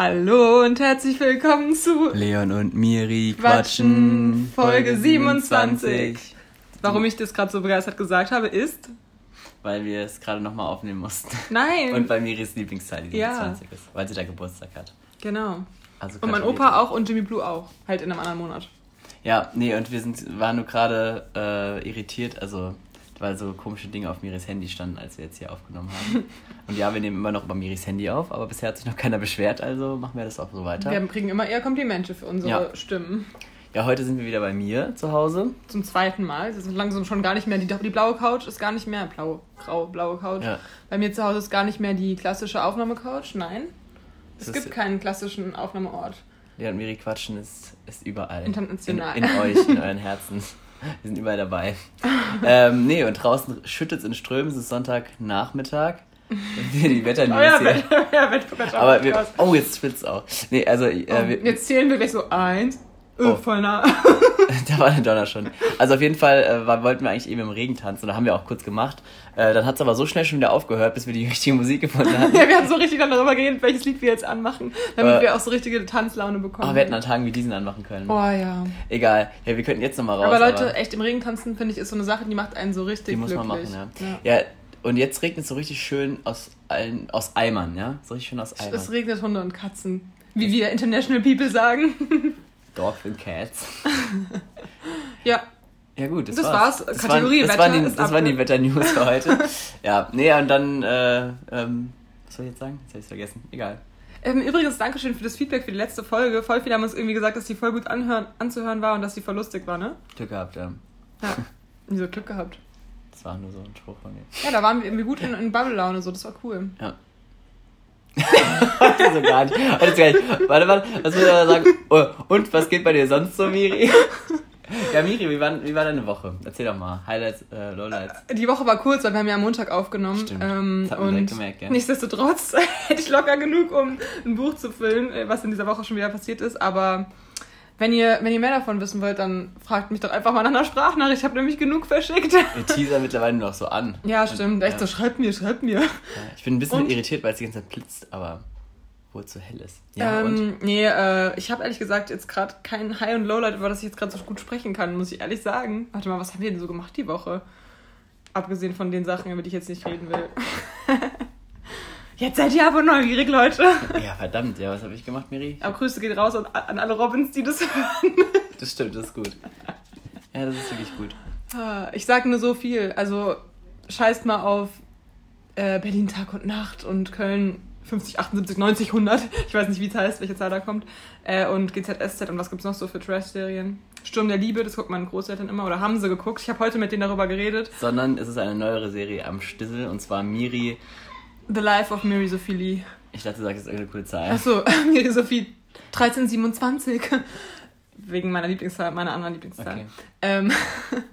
Hallo und herzlich willkommen zu Leon und Miri quatschen, Folge 27. Warum ich das gerade so begeistert gesagt habe, ist, Weil wir es gerade nochmal aufnehmen mussten. nein, Und weil Miris Lieblingszahl die Ja. 27 ist, weil sie da Geburtstag hat. genau. Also Und mein. Opa auch und Jimmy Blue auch, halt in einem anderen Monat. Ja, nee, und wir sind, waren nur gerade äh, irritiert, also weil so komische Dinge auf Miris Handy standen, als wir jetzt hier aufgenommen haben. und ja, wir nehmen immer noch über Miris Handy auf, aber bisher hat sich noch keiner beschwert, also machen wir das auch so weiter. Wir kriegen immer eher Komplimente für unsere Ja. Stimmen. Ja, heute sind wir wieder bei mir zu Hause. Zum zweiten Mal. Das ist langsam schon gar nicht mehr, die, die blaue Couch ist gar nicht mehr, blau, grau, blaue Couch. Ja. Bei mir zu Hause ist gar nicht mehr die klassische Aufnahmecouch, nein. Es Es gibt keinen klassischen Aufnahmeort. Leon und Miri quatschen ist, ist überall. International. In, in euch, in euren Herzen. Wir sind überall dabei. ähm, nee, und draußen schüttet es in Strömen, es ist Sonntagnachmittag. die Wetternews Oh ja, hier. Wetter, ja, Wetter, Aber wir, oh, jetzt spitzt auch. Nee, also, äh, Oh, wir, jetzt zählen wir gleich so eins. Oh. Oh. voll nah. da war der Donner schon. Also auf jeden Fall äh, wollten wir eigentlich eben im Regen tanzen. Da haben wir auch kurz gemacht. Äh, dann hat es aber so schnell schon wieder aufgehört, bis wir die richtige Musik gefunden hatten. ja, wir haben so richtig dann darüber geredet, welches Lied wir jetzt anmachen, damit Äh, wir auch so richtige Tanzlaune bekommen. Aber wir hätten an Tagen wie diesen anmachen können. Oh ja. Egal. Ja, wir könnten jetzt nochmal raus. aber Leute, echt im Regen tanzen, finde ich, ist so eine Sache, die macht einen so richtig Die muss man glücklich. machen, ja. ja. und jetzt regnet es so richtig schön aus allen, aus Eimern, ja? So richtig schön aus Eimern. Es regnet Hunde und Katzen. Wie wir International People sagen. Dogs and Cats. ja. Ja gut, das, Das war's. war's. Das Kategorie waren, das Wetter waren die, das waren die Wetter-News für heute. ja, nee, und dann, äh, ähm, was soll ich jetzt sagen? Jetzt hab ich's vergessen. Egal. Ähm, übrigens, Dankeschön für das Feedback für die letzte Folge. Voll viele haben uns irgendwie gesagt, dass die voll gut anhören, anzuhören war und dass die voll lustig war, ne? Glück gehabt, ja. Ja. Wieso Glück gehabt. Das war nur so ein Spruch von mir. Ja, da waren wir irgendwie gut in, in Bubble-Laune, so, das war cool. Ja. Heute so gar nicht. Heute gar nicht. Warte, warte, was will ich da sagen? Oh, und was geht bei dir sonst so, Miri? Ja, Miri, wie war, wie war deine Woche? Erzähl doch mal. Highlights, äh, Lowlights. Die Woche war kurz, weil wir haben ja am Montag aufgenommen. Stimmt. Ähm, Das hat man und gemerkt, ja. nichtsdestotrotz hätte ich locker genug, um ein Buch zu füllen, äh, was in dieser Woche schon wieder passiert ist. Aber wenn ihr, wenn ihr mehr davon wissen wollt, dann fragt mich doch einfach mal nach einer Sprachnachricht. Ich habe nämlich genug verschickt. Wir teasern mittlerweile nur noch so an. Ja, stimmt. Echt Ja. so, schreibt mir, schreibt mir. Ja, Ich bin ein bisschen Und? irritiert, weil es die ganze Zeit blitzt, aber wohl zu hell ist. Ja, und? ähm, nee, äh, ich habe ehrlich gesagt jetzt gerade kein High- und Lowlight, über das ich jetzt gerade so gut sprechen kann, muss ich ehrlich sagen. Warte mal, was haben wir denn so gemacht die Woche? Abgesehen von den Sachen, über die ich jetzt nicht reden will. jetzt seid ihr aber neugierig, Leute. Ja, verdammt, ja, was habe ich gemacht, Miri? Aber Grüße geht raus an, an alle Robins, die das hören. Das stimmt, das ist gut. Ja, das ist wirklich gut. Ah, Ich sage nur so viel. Also scheißt mal auf äh, Berlin Tag und Nacht und Köln 50, 78, 90, 100. Ich weiß nicht, wie es heißt, welche Zahl da kommt. Äh, und GZSZ und was gibt's noch so für Trash-Serien? Sturm der Liebe, das guckt meine Großeltern immer. Oder haben sie geguckt? Ich habe heute mit denen darüber geredet. Sondern es ist eine neuere Serie am Stissel und zwar Miri. The Life of Mary Sophie Lee. Ich dachte, du sagst jetzt irgendeine coole Zahl. Achso, Mary Sophie 1327. Wegen meiner Lieblingszahl, meiner anderen Lieblingszahl. Okay. Ähm,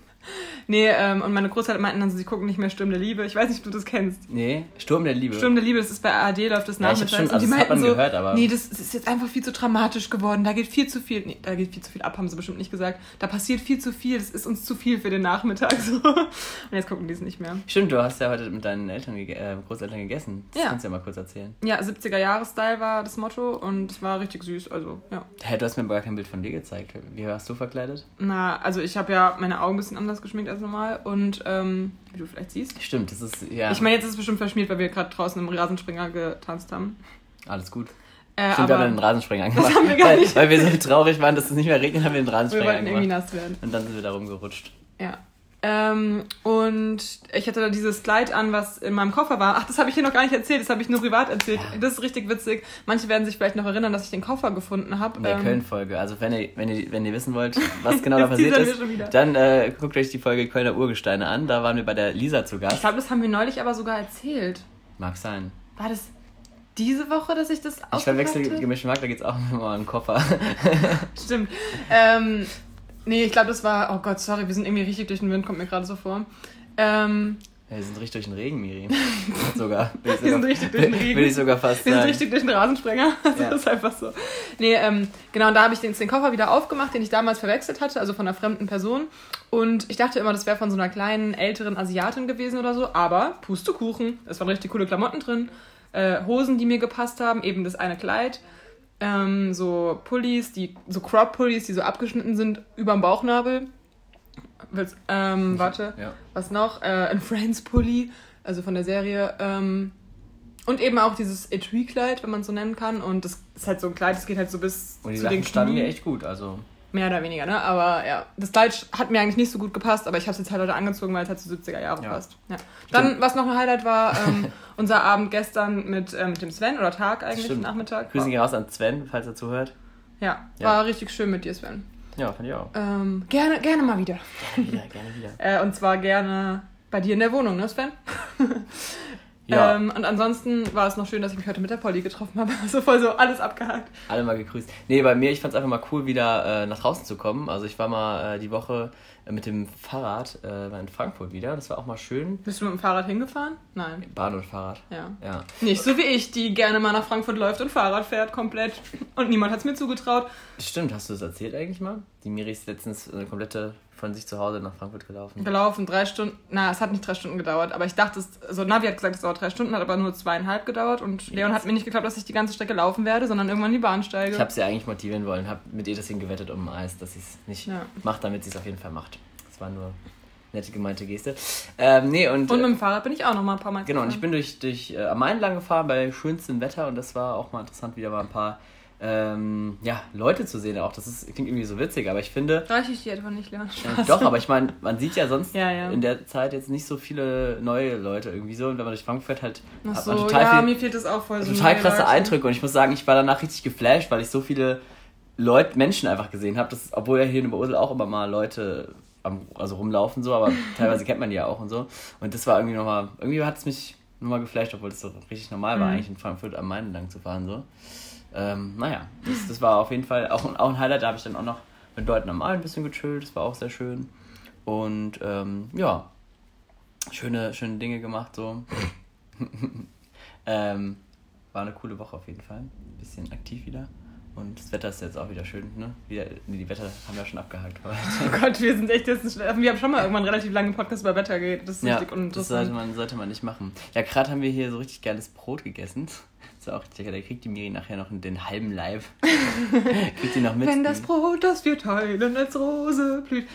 nee, ähm, und meine Großeltern meinten dann, so, sie gucken nicht mehr Sturm der Liebe. Ich weiß nicht, ob du das kennst. Nee, Sturm der Liebe. Sturm der Liebe, das ist bei ARD, läuft das Ja, nachmittags. schon- also und die das hat meinten man so, gehört, aber- nee, das, das ist jetzt einfach viel zu dramatisch geworden. Da geht viel zu viel, nee, da geht viel zu viel ab, haben sie bestimmt nicht gesagt. Da passiert viel zu viel, das ist uns zu viel für den Nachmittag. So. Und jetzt gucken die es nicht mehr. Stimmt, du hast ja heute mit deinen Eltern, äh, Großeltern gegessen. Das Ja. kannst du ja mal kurz erzählen. Ja, 70er-Jahres-Style war das Motto und es war richtig süß, also ja. Hä, du hast mir aber gar kein Bild von dir gezeigt. Wie warst du verkleidet? Na, also ich habe ja meine Augen ein bisschen anders geschminkt als normal und ähm, wie du vielleicht siehst. Stimmt, das ist, ja, Ich meine, jetzt ist es bestimmt verschmiert, weil wir gerade draußen im Rasenspringer getanzt haben. alles gut. Äh, Stimmt, wir haben aber einen Rasensprenger angemacht. haben wir gar weil, nicht. weil wir so traurig waren, dass es nicht mehr regnet, haben wir einen wir Rasensprenger wollten irgendwie nass werden. Und dann sind wir da rumgerutscht. Ja. Ähm, und ich hatte da dieses Kleid an, was in meinem Koffer war. Ach, das habe ich hier noch gar nicht erzählt, das habe ich nur privat erzählt. Ja. Das ist richtig witzig. Manche werden sich vielleicht noch erinnern, dass ich den Koffer gefunden habe. In der Ähm, Köln-Folge. Also wenn ihr, wenn, ihr, wenn ihr wissen wollt, was genau da passiert ist, dann äh, guckt euch die Folge Kölner Urgesteine an. Da waren wir bei der Lisa zu Ich Gast. glaube, das haben wir neulich aber sogar erzählt. Mag sein. War das diese Woche, dass ich das Ich verwechsel gemischte Markt, da geht's auch immer um einen Koffer. Stimmt. Ähm, nee, ich glaube, das war. Oh Gott, sorry, wir sind irgendwie richtig durch den Wind, kommt mir gerade so vor. Ähm, Ja, wir sind richtig durch den Regen, Miri. sogar. Ich Wir sind sogar- richtig durch den Regen. Will ich sogar fast wir sind richtig durch den Rasensprenger. Das Ja. ist einfach so. Nee, ähm, genau, und da habe ich den, den Koffer wieder aufgemacht, den ich damals verwechselt hatte, also von einer fremden Person. Und ich dachte immer, das wäre von so einer kleinen, älteren Asiatin gewesen oder so. Aber Pustekuchen, es waren richtig coole Klamotten drin. Äh, Hosen, die mir gepasst haben, eben das eine Kleid. Ähm, so Pullis, die so Crop-Pullis, die so abgeschnitten sind über dem Bauchnabel. Willst, ähm, warte, Ja. was noch? Äh, ein Friends-Pulli, also von der Serie. Ähm, und eben auch dieses Etui-Kleid, wenn man es so nennen kann. Und das ist halt so ein Kleid, das geht halt so bis Und die zu Sachen den standen mir echt gut. Also, Mehr oder weniger, ne? Aber ja, das Kleid hat mir eigentlich nicht so gut gepasst, aber ich habe es jetzt halt heute angezogen, weil es halt zu 70er Jahre Ja. passt. Ja. Dann, was noch ein Highlight war, ähm, unser Abend gestern mit, ähm, mit dem Sven, oder Tag eigentlich, Stimmt. Nachmittag. Grüße gehen raus an Sven, falls er zuhört. Ja, Ja. war richtig schön mit dir, Sven. Ja, fand ich auch. Ähm, gerne, gerne mal wieder. Gerne wieder, gerne wieder. Äh, und zwar gerne bei dir in der Wohnung, ne, Sven? Ja, Ähm, und ansonsten war es noch schön, dass ich mich heute mit der Polly getroffen habe. So voll so alles abgehakt. alle mal gegrüßt. Nee, bei mir, ich fand es einfach mal cool, wieder äh, nach draußen zu kommen. Also ich war mal äh, die Woche äh, mit dem Fahrrad äh, in Frankfurt wieder. Das war auch mal schön. Bist du mit dem Fahrrad hingefahren? Nein. Bahn und Fahrrad. Ja. Ja. Nicht so wie ich, die gerne mal nach Frankfurt läuft und Fahrrad fährt komplett. Und niemand hat es mir zugetraut. Stimmt, hast du das erzählt eigentlich mal? Die Miri ist letztens eine komplette von sich zu Hause nach Frankfurt gelaufen. Gelaufen, drei Stunden. Na, es hat nicht drei Stunden gedauert, aber ich dachte, es, also Navi hat gesagt, es dauert drei Stunden, hat aber nur zweieinhalb gedauert. Und Leon hat mir nicht geglaubt, dass ich die ganze Strecke laufen werde, sondern irgendwann die Bahn steige. Ich habe sie eigentlich motivieren wollen, habe mit ihr deswegen gewettet um Eis, dass sie es nicht Ja. macht, damit sie es auf jeden Fall macht. Das war nur nette gemeinte Geste. Ähm, nee, und, und äh, mit dem Fahrrad bin ich auch noch mal ein paar Mal Genau, und ich gefahren. bin durch, durch äh, am Main lang gefahren bei schönstem Wetter und das war auch mal interessant, wieder mal ein paar ähm, ja, Leute zu sehen. Auch das ist, klingt irgendwie so witzig, aber ich finde, Reiche ich dir etwa nicht, Leon? äh, doch, aber ich meine, man sieht ja sonst Ja, ja. in der Zeit jetzt nicht so viele neue Leute irgendwie so und wenn man durch Frankfurt halt Ach so, total ja, viel, mir fehlt das auch voll so total krasse Leute. Eindrücke und ich muss sagen, ich war danach richtig geflasht, weil ich so viele Leute, Menschen einfach gesehen habe, obwohl ja hier in Oberursel auch immer mal Leute am, also rumlaufen so, aber teilweise kennt man die ja auch und so und das war irgendwie nochmal, irgendwie hat es mich nochmal geflasht, obwohl das so richtig normal war, Mhm. eigentlich in Frankfurt am Main lang zu fahren so. Ähm, naja, das, das war auf jeden Fall auch, auch ein Highlight, da habe ich dann auch noch mit Leuten am Main ein bisschen gechillt, das war auch sehr schön und ähm, ja, schöne, schöne Dinge gemacht so. ähm, war eine coole Woche auf jeden Fall. Bisschen aktiv wieder. Und das Wetter ist jetzt auch wieder schön, ne? Wieder, nee, die Wetter haben wir schon abgehakt heute. Oh Gott, wir sind echt jetzt schnell. Wir haben schon mal irgendwann relativ lange Podcast über Wetter geredet. Das ist Ja, richtig das uninteressant. sollte man, sollte man nicht machen. Ja, gerade haben wir hier so richtig geiles Brot gegessen. Ist auch lecker. Da kriegt die Miri nachher noch den halben Leib. kriegt die noch mit. Wenn das Brot, das wir teilen, als Rose blüht.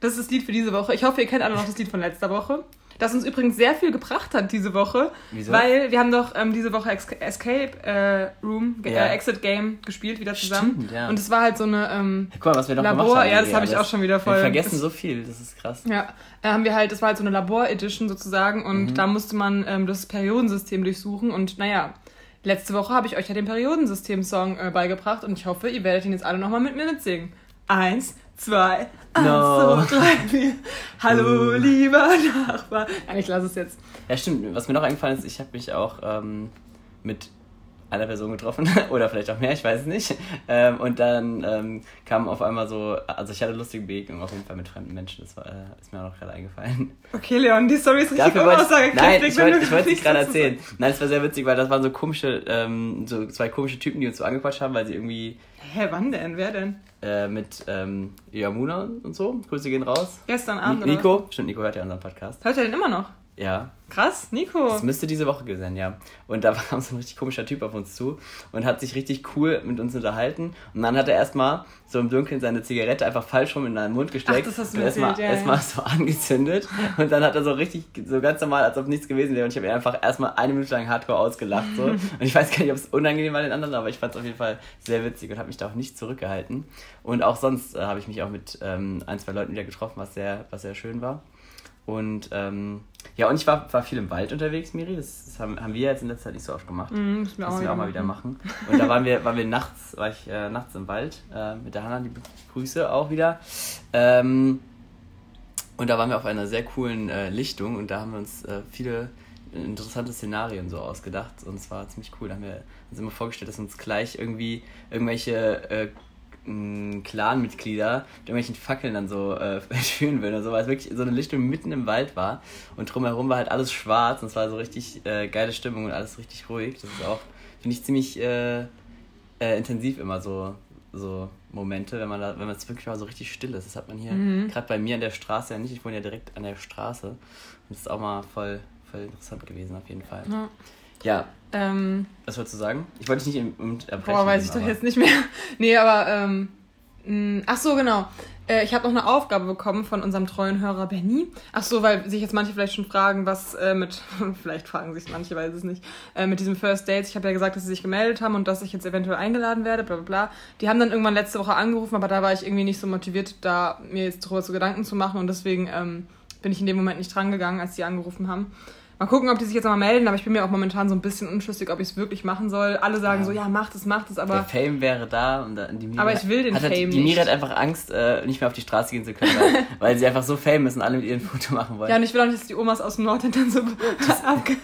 Das ist das Lied für diese Woche. Ich hoffe, ihr kennt alle noch das Lied von letzter Woche. Das uns übrigens sehr viel gebracht hat diese Woche. Wieso? Weil wir haben doch ähm, diese Woche Ex Escape äh, Room, Ja. äh, Exit Game gespielt, wieder zusammen. Stimmt, ja. Und es war halt so eine ähm, Guck mal, was wir noch Labor, gemacht haben. ja, das habe ich auch schon wieder voll. Wir vergessen so viel, das ist krass. Ja, da haben wir halt, das war halt so eine Labor-Edition sozusagen und Mhm. da musste man ähm, das Periodensystem durchsuchen und naja, letzte Woche habe ich euch ja den Periodensystem-Song äh, beigebracht und ich hoffe, ihr werdet ihn jetzt alle nochmal mit mir mitsingen. Eins, zwei, eins, No. zwei, drei, vier. Hallo, Uh. lieber Nachbar. Nein, ich lasse es jetzt. Ja, stimmt. Was mir noch eingefallen ist, ich habe mich auch ähm, mit einer Person getroffen oder vielleicht auch mehr, ich weiß es nicht. Ähm, und dann ähm, kam auf einmal so, also ich hatte lustige Begegnungen auf jeden Fall mit fremden Menschen, das war, äh, ist mir auch noch gerade eingefallen. Okay, Leon, die Story ist richtig unaussagekräftig. nein, ich wollte es gerade erzählen. Nein, es war sehr witzig, weil das waren so komische, ähm, so zwei komische Typen, die uns so angequatscht haben, weil sie irgendwie. Hä, wann denn? Wer denn? äh, mit ähm, Yamuna und so, Grüße gehen raus. Gestern Abend oder Nico, stimmt, Nico hört ja unseren Podcast. Hört er den immer noch? Ja, Krass, Nico. Das müsste diese Woche gewesen sein, ja. Und da kam so ein richtig komischer Typ auf uns zu und hat sich richtig cool mit uns unterhalten. Und dann hat er erstmal so im Dunkeln seine Zigarette einfach falsch rum in seinen Mund gesteckt. Ach, das hast du und erstmal ja, erstmal so angezündet. Und dann hat er so richtig, so ganz normal, als ob nichts gewesen wäre. Und ich habe ihn einfach erstmal eine Minute lang hardcore ausgelacht. So. Und ich weiß gar nicht, ob es unangenehm war den anderen, aber ich fand es auf jeden Fall sehr witzig und habe mich da auch nicht zurückgehalten. Und auch sonst äh, habe ich mich auch mit ähm, ein, zwei Leuten wieder getroffen, was sehr, was sehr schön war. Und ähm, ja, und ich war, war viel im Wald unterwegs, Miri. Das, das haben, haben wir jetzt in letzter Zeit nicht so oft gemacht. Mhm, müssen wir Das auch, müssen wir auch mal wieder machen. Und da waren wir, waren wir nachts, war ich äh, nachts im Wald äh, mit der Hanna, liebe Grüße auch wieder. Ähm, und da waren wir auf einer sehr coolen äh, Lichtung und da haben wir uns äh, viele interessante Szenarien so ausgedacht und es war ziemlich cool. Da haben wir uns immer vorgestellt, dass uns gleich irgendwie irgendwelche äh, Clan-Mitglieder mit irgendwelchen Fackeln dann so äh, entführen würden oder so, weil es wirklich so eine Lichtung mitten im Wald war und drumherum war halt alles schwarz und es war so richtig äh, geile Stimmung und alles richtig ruhig. Das ist auch, finde ich, ziemlich äh, äh, intensiv immer so, so Momente, wenn man da, wenn man es wirklich mal so richtig still ist. Das hat man hier Mhm. gerade bei mir an der Straße ja nicht. Ich wohne ja direkt an der Straße. Und das ist auch mal voll, voll interessant gewesen auf jeden Fall. Ja. Ja, Ähm, was wolltest du sagen? Ich wollte dich nicht unterbrechen. boah, weiß ich doch aber- jetzt nicht mehr. nee, aber, ähm, mh, ach so, genau. Äh, ich habe noch eine Aufgabe bekommen von unserem treuen Hörer Benny. Ach so, weil sich jetzt manche vielleicht schon fragen, was äh, mit, vielleicht fragen sich manche, weiß es nicht, äh, mit diesem First Dates. Ich habe ja gesagt, dass sie sich gemeldet haben und dass ich jetzt eventuell eingeladen werde, bla bla bla. Die haben dann irgendwann letzte Woche angerufen, aber da war ich irgendwie nicht so motiviert, da mir jetzt darüber so Gedanken zu machen und deswegen ähm, bin ich in dem Moment nicht drangegangen, als die angerufen haben. Mal gucken, ob die sich jetzt nochmal melden, aber ich bin mir auch momentan so ein bisschen unschlüssig, ob ich es wirklich machen soll. Alle sagen Ja. so, ja, macht es, macht es, Der aber Fame wäre da und die Miri Aber ich will den hat halt, Fame Die nicht. hat einfach Angst, äh, nicht mehr auf die Straße gehen zu können, weil, weil sie einfach so famous und alle mit ihr ein Foto machen wollen. ja, und ich will auch nicht, dass die Omas aus dem Norden dann so abge...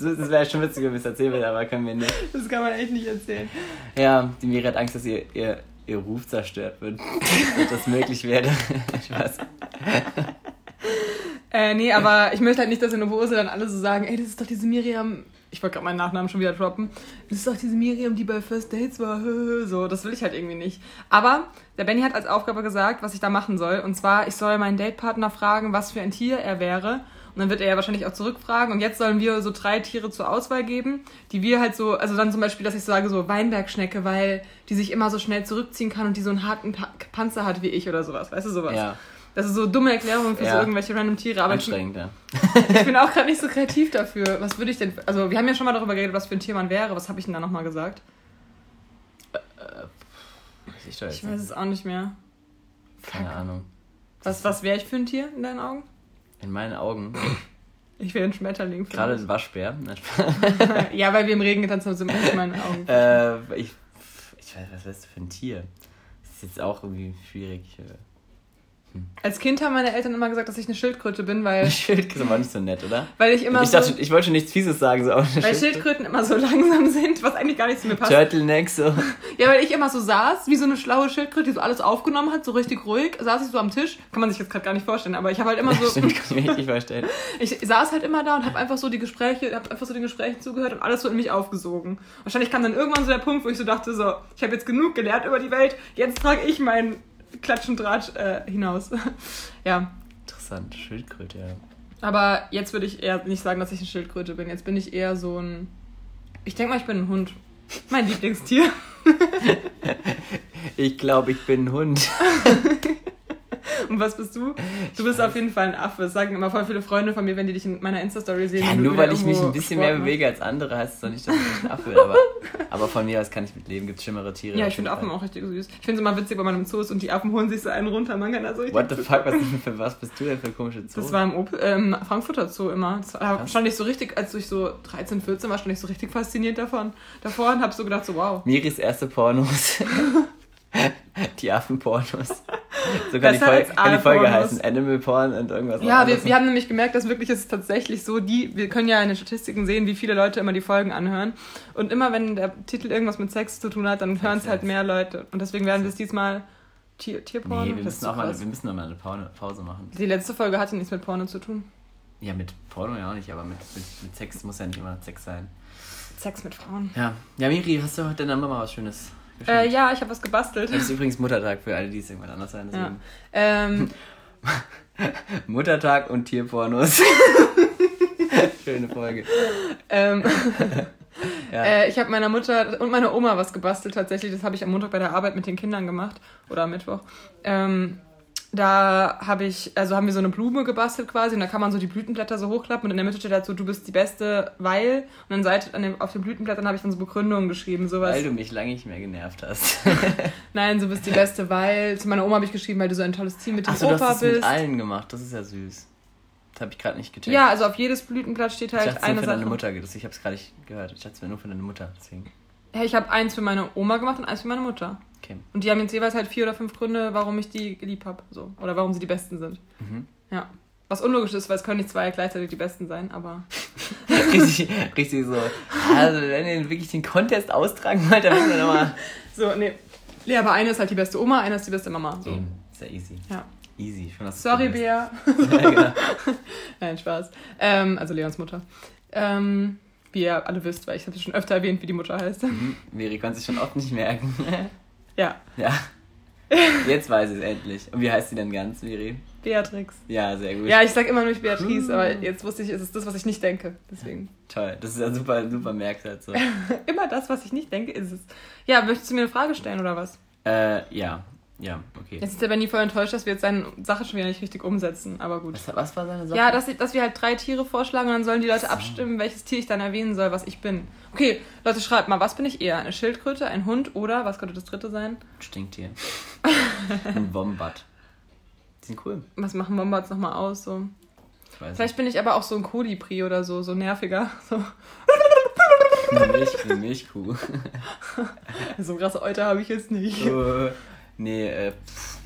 Das, das wäre schon witzig, wenn wir es erzählen würden, aber können wir nicht. Das kann man echt nicht erzählen. Ja, die Miri hat Angst, dass ihr, ihr, ihr Ruf zerstört wird. und das möglich wäre. Spaß. Äh, nee, aber ich möchte halt nicht, dass in Oberose dann alle so sagen, ey, das ist doch diese Miriam... Ich wollte gerade meinen Nachnamen schon wieder droppen. Das ist doch diese Miriam, die bei First Dates war. So, das will ich halt irgendwie nicht. Aber der Benny hat als Aufgabe gesagt, was ich da machen soll. Und zwar, ich soll meinen Datepartner fragen, was für ein Tier er wäre. Und dann wird er ja wahrscheinlich auch zurückfragen. Und jetzt sollen wir so drei Tiere zur Auswahl geben, die wir halt so, also dann zum Beispiel, dass ich sage so Weinbergschnecke, weil die sich immer so schnell zurückziehen kann und die so einen harten pa Panzer hat wie ich oder sowas. Weißt du, sowas. Ja, Das ist so dumme Erklärungen für so Ja. irgendwelche random Tiere. Aber ich, anstrengend, ja. ich bin auch gerade nicht so kreativ dafür. Was würde ich denn. Also, wir haben ja schon mal darüber geredet, was für ein Tier man wäre. Was habe ich denn da nochmal gesagt? Weiß ich doch jetzt Ich weiß es auch nicht mehr. Keine Ahnung. Was, was wäre ich für ein Tier in deinen Augen? In meinen Augen, Ich wäre ein Schmetterling. gerade ein Waschbär. Ja, weil wir im Regen getanzt haben, sind in meinen Augen. äh, ich, ich weiß, was wärst du für ein Tier? Das ist jetzt auch irgendwie schwierig. Als Kind haben meine Eltern immer gesagt, dass ich eine Schildkröte bin, weil, Schild ist aber nicht so nett, oder? weil ich immer ich, so. dachte, ich wollte schon nichts Fieses sagen, so. weil Schildkröte- Schildkröten immer so langsam sind, was eigentlich gar nicht zu mir passt. Turtleneck, so. Ja, weil ich immer so saß, wie so eine schlaue Schildkröte, die so alles aufgenommen hat, so richtig ruhig, saß ich so am Tisch. Kann man sich jetzt gerade gar nicht vorstellen, aber ich habe halt immer so. Stimmt, kann ich mir richtig vorstellen. Ich saß halt immer da und habe einfach so die Gespräche, habe einfach so den Gesprächen zugehört und alles so in mich aufgesogen. Wahrscheinlich kam dann irgendwann so der Punkt, wo ich so dachte, so, ich habe jetzt genug gelernt über die Welt, jetzt trage ich meinen Klatschendraht äh, hinaus. ja, Interessant, Schildkröte, ja. aber jetzt würde ich eher nicht sagen, dass ich eine Schildkröte bin. Jetzt bin ich eher so ein. Ich denke mal, ich bin ein Hund. Mein Lieblingstier. Ich glaube, ich bin ein Hund. Und was bist du? Du bist auf jeden Fall ein Affe. Das sagen immer voll viele Freunde von mir, wenn die dich in meiner Insta-Story sehen. Ja, nur weil ich mich ein bisschen mehr bewege als andere, heißt es doch nicht, dass ich ein Affe bin. Aber, aber von mir aus kann ich mit leben. Gibt schlimmere Tiere. Ja, ich finde Affen auch richtig süß. Ich finde es immer witzig, wenn man im Zoo ist und die Affen holen sich so einen runter. Man kann da so What the fuck, was, für was bist du denn für komische Zoo? Das war im Op ähm, Frankfurter Zoo immer. Da stand ich so richtig, als ich so 13, 14 war, stand ich so richtig fasziniert davon. Davor und hab so gedacht, so wow. Miris erste Pornos. die Affenpornos. So kann die, als kann die Folge heißen. Animal Porn und irgendwas Ja, wir, wir haben nämlich gemerkt, dass wirklich es ist tatsächlich so, die, wir können ja in den Statistiken sehen, wie viele Leute immer die Folgen anhören. Und immer wenn der Titel irgendwas mit Sex zu tun hat, dann hören es halt mehr Leute. Und deswegen werden wir es diesmal Tier, Tierporn. Nee, wir müssen, auch mal, wir müssen noch mal eine Pause, machen. Die letzte Folge hatte nichts mit Porno zu tun. Ja, mit Porno ja auch nicht, aber mit, mit, mit Sex muss ja nicht immer Sex sein. Sex mit Frauen. Ja, ja Miri, hast du heute deiner Mama was Schönes Äh, ja, ich habe was gebastelt. Das ist übrigens Muttertag für alle, die es irgendwann anders sein. Ja. Ähm, Muttertag und Tierpornos. Schöne Folge. ähm, Ja. Äh, ich habe meiner Mutter und meiner Oma was gebastelt tatsächlich. Das habe ich am Montag bei der Arbeit mit den Kindern gemacht. Oder am Mittwoch. Ähm, da habe ich, also haben wir so eine Blume gebastelt quasi und da kann man so die Blütenblätter so hochklappen und in der Mitte steht dazu, du bist die Beste, weil. Und dann seit, an dem, auf den Blütenblättern habe ich dann so Begründungen geschrieben, sowas. Weil du mich lange nicht mehr genervt hast. Nein, du bist die Beste, weil. Zu meiner Oma habe ich geschrieben, weil du so ein tolles Team mit dem Achso, du Opa hast es mit bist. allen gemacht. Das ist ja süß. Das habe ich gerade nicht gecheckt. Ja, also auf jedes Blütenblatt steht ich halt dachte, es wäre eine für Sache. deine Mutter. Das- Ich habe es gerade nicht gehört. Ich dachte, es wäre nur für deine Mutter. Deswegen. Hey, ich habe eins für meine Oma gemacht und eins für meine Mutter. Okay. Und die haben jetzt jeweils halt vier oder fünf Gründe, warum ich die lieb habe. So. Oder warum sie die Besten sind. Mhm. Ja. Was unlogisch ist, weil es können nicht zwei gleichzeitig die Besten sein, aber. richtig, richtig so. Also, wenn ihr wirklich den Contest austragen wollt, dann müssen wir nochmal. So, nee. Nee, aber eine ist halt die beste Oma, eine ist die beste Mama. So. Ist ja easy. Ja. Easy. Du Sorry, Bea. ja, genau. Nein, Spaß. Ähm, also Leons Mutter. Ähm, wie ihr alle wisst, weil ich habe schon öfter erwähnt, wie die Mutter heißt. Mhm. Miri konnte sich schon oft nicht merken. Ja. ja. Jetzt weiß ich es endlich. Und wie heißt sie denn ganz, Miri? Beatrix. Ja, sehr gut. Ja, ich sag immer nur nicht Beatrice, aber jetzt wusste ich, es ist das, was ich nicht denke. Deswegen. Toll, das ist ja super, super Merksatz. So. immer das, was ich nicht denke, ist es. Ja, möchtest du mir eine Frage stellen oder was? äh, ja, ja, okay. Jetzt ist der Benny voll enttäuscht, dass wir jetzt seine Sache schon wieder nicht richtig umsetzen, aber gut. Was, was war seine Sache? Ja, dass, dass wir halt drei Tiere vorschlagen und dann sollen die Leute So. abstimmen, welches Tier ich dann erwähnen soll, was ich bin. Okay, Leute, schreibt mal, was bin ich eher? Eine Schildkröte, ein Hund oder, was könnte das dritte sein? Stinktier. Ein Wombat. Die sind cool. Was machen Wombats nochmal aus? So. Ich weiß Vielleicht bin ich aber auch so ein Kolibri oder so, so nerviger. So, nicht. Eine, Milch, Milchkuh. so krasse Euter habe ich jetzt nicht. Äh, nee, äh. pff.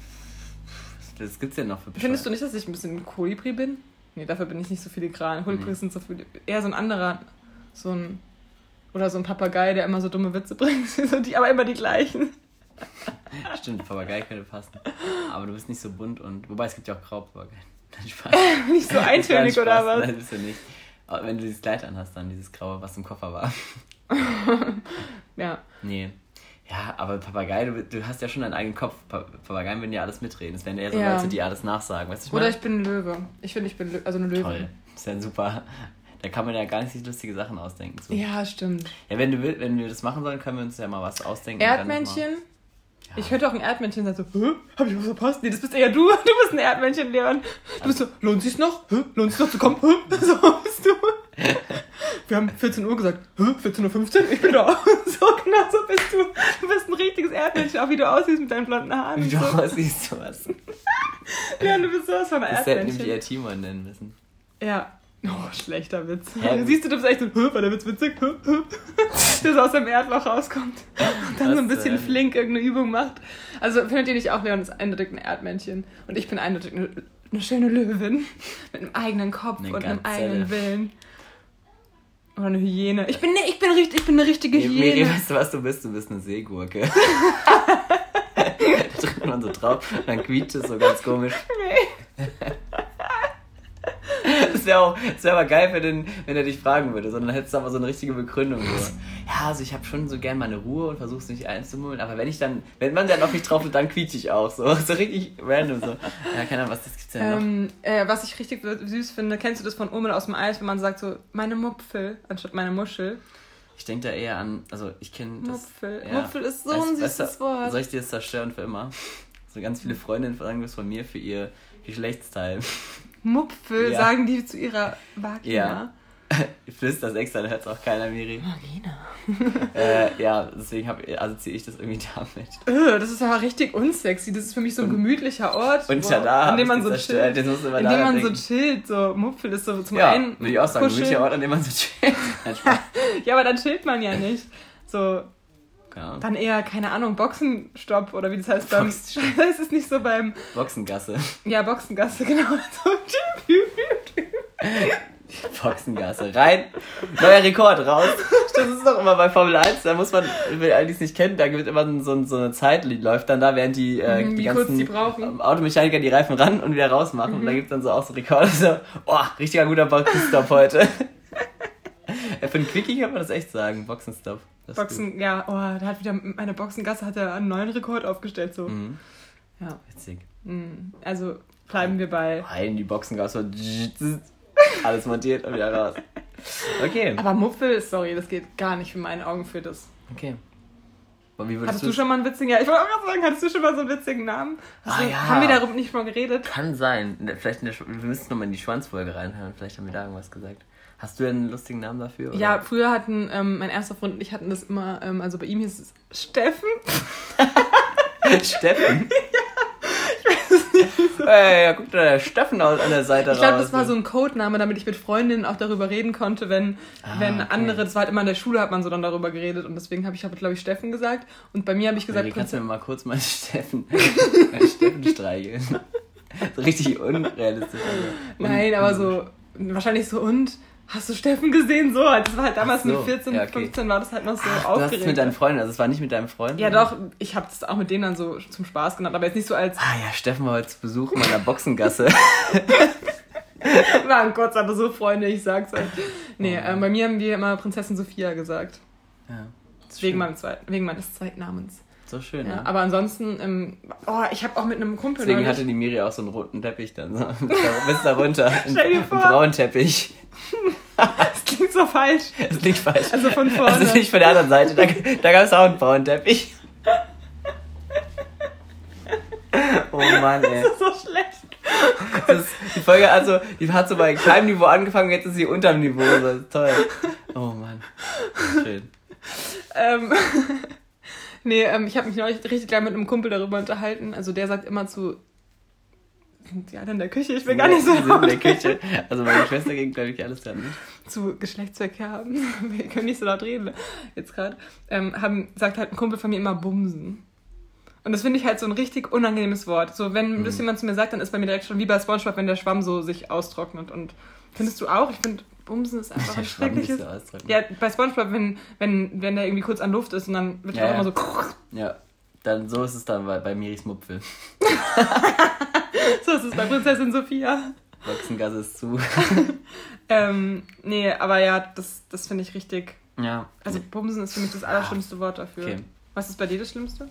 Das gibt's ja noch für Findest du nicht, dass ich ein bisschen Kolibri bin? Nee, dafür bin ich nicht so filigran. Kolibris sind so viel, eher so ein anderer, so ein, oder so ein Papagei, der immer so dumme Witze bringt, so die, aber immer die gleichen. Stimmt, Papagei könnte passen. Aber du bist nicht so bunt und. Wobei es gibt ja auch Spaß. Nicht so eintönig oder was? Nein, bist du nicht. Aber wenn du dieses Kleid anhast, dann dieses graue, was im Koffer war. Ja. Nee. Ja, aber Papagei, du, du hast ja schon deinen eigenen Kopf. Pa Papageien würden ja alles mitreden. Es wären eher so Ja. Leute, die alles nachsagen. Weißt du, ich Oder meine? ich bin ein Löwe. Ich finde, ich bin Lö also eine Löwe. Toll. Das ist ja super. Da kann man ja gar nicht lustige Sachen ausdenken. So. Ja, stimmt. Ja, wenn, du wenn wir das machen sollen, können wir uns ja mal was ausdenken. Erdmännchen. mal- Ich könnte auch ein Erdmännchen sein, so, Hä? hab ich was verpasst? Nee, das bist eher du. Du bist ein Erdmännchen, Leon. Du bist so, lohnt sich's noch? Hä? Lohnt sich's noch zu kommen? Hä? So bist du. Wir haben 14 Uhr gesagt, Hä? 14.15 Uhr? Ich bin da. So genau so bist du. Du bist ein richtiges Erdmännchen, auch wie du aussiehst mit deinen blonden Haaren. Wie du So. aussiehst, sowas. Leon, du bist sowas von ein Das hätte nämlich Erdmännchen. eher Timon nennen müssen. Ja. Oh, schlechter Witz. Hä? Siehst du, du bist echt so, war der Witz witzig? Der so aus dem Erdloch rauskommt. Und dann so ein Was bisschen denn? flink irgendeine Übung macht. Also findet ihr nicht auch, Leon ist eindeutig ein Erdmännchen. Und ich bin eindeutig eine, eine schöne Löwin. Mit einem eigenen Kopf Eine und einem eigenen Willen. Oder eine Hyäne. Ich bin, ne, ich bin, richtig, ich bin eine richtige Nee, Miri, Hyäne. weißt du, was du bist? Du bist eine Seegurke. da drückt man so drauf, dann quietscht es so ganz komisch. Das wäre auch, das wäre aber geil für den, wenn er dich fragen würde, sondern hättest du aber so eine richtige Begründung. So. Ja, also ich habe schon so gern meine Ruhe und versuch's nicht einzumullen, aber wenn ich dann, wenn man dann auf mich drauf wird, dann quietsche ich auch so. So richtig random so. Ja, keine Ahnung, was das gibt's denn noch? Ähm, äh, was ich richtig süß finde, kennst du das von Urmel aus dem Eis, wenn man sagt so, meine Mupfel, anstatt meine Muschel? Ich denke da eher an, also ich kenne das. Mupfel. ja. Mupfel ist so ein süßes Wort. Soll ich dir das zerstören für immer? So ganz viele Freundinnen verlangen das von mir für ihr Geschlechtsteil. Mupfel Ja. sagen die zu ihrer Vagina. Ja. Ich flüster das extra, dann hört auch keiner, Miri. Vagina. Äh, ja, deswegen assoziiere ich das irgendwie damit. Öh, das ist aber richtig unsexy. Das ist für mich so ein gemütlicher Ort, Und ja, da an dem man so chillt. In dem man so chillt. So Mupfel ist so zum Ja, einen würde ich auch sagen. kuscheln. Welcher Ort, an dem man so chillt? Ja, aber dann chillt man ja nicht. So, Ja. dann eher, keine Ahnung, Boxenstopp oder wie das heißt beim... Boxenstopp. Das ist nicht so beim... Boxengasse. Ja, Boxengasse, genau. Boxengasse. Rein. Neuer Rekord raus. Das ist doch immer bei Formel 1. Da muss man, wer all dies nicht kennt, da gibt immer so, so eine Zeit, die läuft dann da, während die, äh, Mhm, die wie ganzen die. Automechaniker die Reifen ran und wieder rausmachen. Mhm. Und da gibt es dann so auch so Rekorde. So, oh, richtiger guter Boxenstopp heute. Ja, für einen Quickie kann man das echt sagen. Boxenstopp. Boxen, ja, oh, da hat wieder meine Boxengasse hat ja einen neuen Rekord aufgestellt. So. Mhm. Ja, Witzig. mm. also bleiben wir bei. Rein die Boxengasse. Alles montiert und wieder raus. Okay. Aber Muffel, sorry, das geht gar nicht für meine Augen für das. Okay. Aber wie Hattest du schon mal einen witzigen, ja, ich wollte auch gerade sagen, hattest du schon mal so einen witzigen Namen? Ah, du, ja. Haben wir darüber nicht mal geredet? Kann sein. Vielleicht in der, Sch- wir müssen nochmal in die Schwanzfolge reinhören. Vielleicht haben wir da irgendwas gesagt. Hast du einen lustigen Namen dafür? oder? Ja, früher hatten ähm, mein erster Freund und ich hatten das immer, ähm, also bei ihm hieß es Steffen. Steffen? Ey, ja, guck da der Steffen aus an der Seite Ich glaube, das war so ein Codename, damit ich mit Freundinnen auch darüber reden konnte, wenn, Ah, wenn okay. andere, das war halt immer in der Schule, hat man so dann darüber geredet und deswegen habe ich, hab, glaube ich, Steffen gesagt und bei mir habe ich gesagt, Mary, kannst du mir mal kurz mal Steffen, Steffen streicheln? So richtig unrealistisch. Also. Nein, aber so, wahrscheinlich so und, hast du Steffen gesehen? So, das war halt damals Ach so, mit 14, ja, okay. 15 war das halt noch so Du hast es aufgeregt. mit deinen Freunden, also es war nicht mit deinem Freund? ja doch, ich habe das auch mit denen dann so zum Spaß genannt, aber jetzt nicht so als, Ah ja, Steffen war heute zu Besuch in meiner Boxengasse. mein Gott, aber so Freunde, ich sag's euch. Nee, Oh. ähm, bei mir haben wir immer Prinzessin Sophia gesagt. ja. Wegen, meinem wegen meines Zweitnamens. So schön, Ja, ne? aber ansonsten, ähm, oh, ich habe auch mit einem Kumpel Deswegen hatte die Miri auch so einen roten Teppich dann so bis da runter. Stell dir Einen vor. braunen Teppich. das klingt so falsch. Das liegt falsch. Also von vorne. Also nicht von der anderen Seite. Da, da gab es auch einen braunen Teppich. Oh Mann, ey. Das ist so schlecht. Das ist, die Folge hat so, die hat so bei kleinem Niveau angefangen, jetzt ist sie unterm Niveau. Das ist toll. Oh Mann. Schön. Ähm, nee, ähm, ich habe mich neulich richtig lange mit einem Kumpel darüber unterhalten. Also der sagt immer zu. Sind sie alle in der Küche? Ich will gar nicht so sind in der laut. Küche. Also meine Schwester ging, glaube ich, alles dran. Ne? zu Geschlechtsverkehr haben. Wir können nicht so laut reden jetzt gerade. Ähm, haben, sagt halt ein Kumpel von mir immer Bumsen. Und das finde ich halt so ein richtig unangenehmes Wort. So, wenn Mhm. das jemand zu mir sagt, dann ist bei mir direkt schon wie bei Spongebob, wenn der Schwamm so sich austrocknet. Und findest du auch? Ich finde, Bumsen ist einfach ein schreckliches. Ja, bei Spongebob, wenn, wenn, wenn der irgendwie kurz an Luft ist und dann wird Ja, er auch ja. immer so. Ja, dann so ist es dann bei, bei Miris Mupfel. So ist es bei Prinzessin Sophia. Boxengasse ist zu. Ähm, nee, aber ja, das, das finde ich richtig. Ja. Also Bumsen ist für mich das allerschlimmste Wort dafür. Okay. Was ist bei dir das Schlimmste?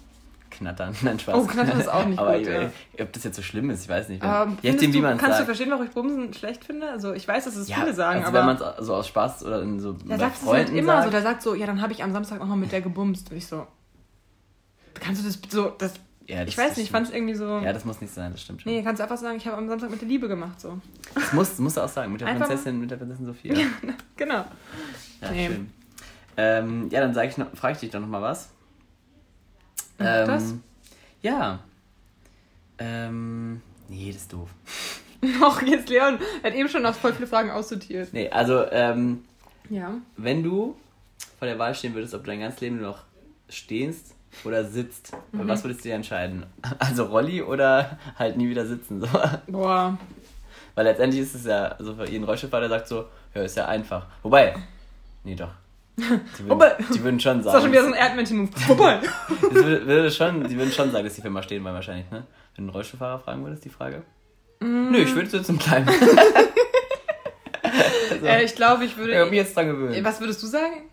Knattern. Nein, Spaß. Oh, Knattern ist auch nicht Aber gut, ich, ja. ob das jetzt so schlimm ist, ich weiß nicht. Wenn, Aber je nachdem, wie du, man kannst du sagt. verstehen, warum ich Bumsen schlecht finde? Also ich weiß, dass es Ja, viele sagen, also aber wenn man es so aus Spaß oder in so der bei sagt es halt immer sagt, so. Der sagt so, ja, dann habe ich am Samstag auch noch mit der gebumst. Und ich so, kannst du das so, das, ja, das, ich weiß nicht, ich fand es irgendwie so, Ja, das muss nicht sein, das stimmt schon. nee, kannst du einfach sagen, ich habe am Samstag mit der Liebe gemacht, so. Das muss, das musst du auch sagen, mit der Einfach Prinzessin, mit der Prinzessin Sophia. Genau. Ja, Nee. schön. Ähm, ja, dann sag ich noch, frage ich dich doch noch mal was. Mach das? Ja. Ähm, nee, das ist doof. Noch jetzt Leon, hat eben schon noch voll viele Fragen aussortiert. Nee, also, ähm, Ja. wenn du vor der Wahl stehen würdest, ob du dein ganzes Leben noch stehst oder sitzt, Mhm. was würdest du dir entscheiden? Also Rolli oder halt nie wieder sitzen? So. Boah. Weil letztendlich ist es ja, also für jeden Rollstuhlfahrer, der sagt so, ja, ist ja einfach. Wobei, nee, doch. Die würden, die würden schon Das war sagen. schon wieder so ein Erdmännchen-Move. Vorbei. Würde, würde schon, die würden schon sagen, dass die Firma stehen wollen wahrscheinlich, ne? Wenn du einen Rollstuhlfahrer fragen würdest, die Frage? Mm. Nö, ich würde sitzen bleiben. also, äh, ich glaube, ich würde. ich mich jetzt dran gewöhnt. Was würdest du sagen?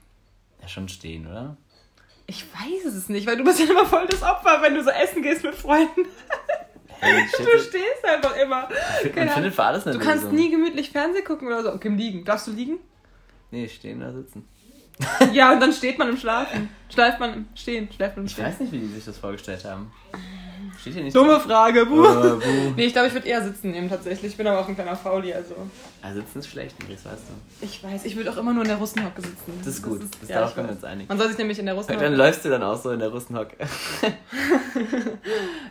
Ja, schon stehen, oder? Ich weiß es nicht, weil du bist ja immer voll das Opfer, wenn du so essen gehst mit Freunden. Hey, Du stehst einfach immer. man Keine findet für alles eine Du kannst Lösung. nie gemütlich Fernsehen gucken oder so. Okay, Liegen. Darfst du liegen? Nee, stehen oder sitzen. Ja, und dann steht man im Schlafen. Schleift man im Stehen, schläft man im Ich Stehen. weiß nicht, wie die sich das vorgestellt haben. Steht hier nicht Dumme drin. Frage, buh. buh. Nee, ich glaube, ich würde eher sitzen nehmen tatsächlich. Ich bin aber auch ein kleiner Fauli, also. Ah, sitzen ist schlecht, Chris, weißt du. Ich weiß, ich würde auch immer nur in der Russenhocke sitzen. Das ist gut. Das, ja, darauf können wir uns einig. Man soll sich nämlich in der Dann Russenhocke. läufst du dann auch so in der Russenhocke.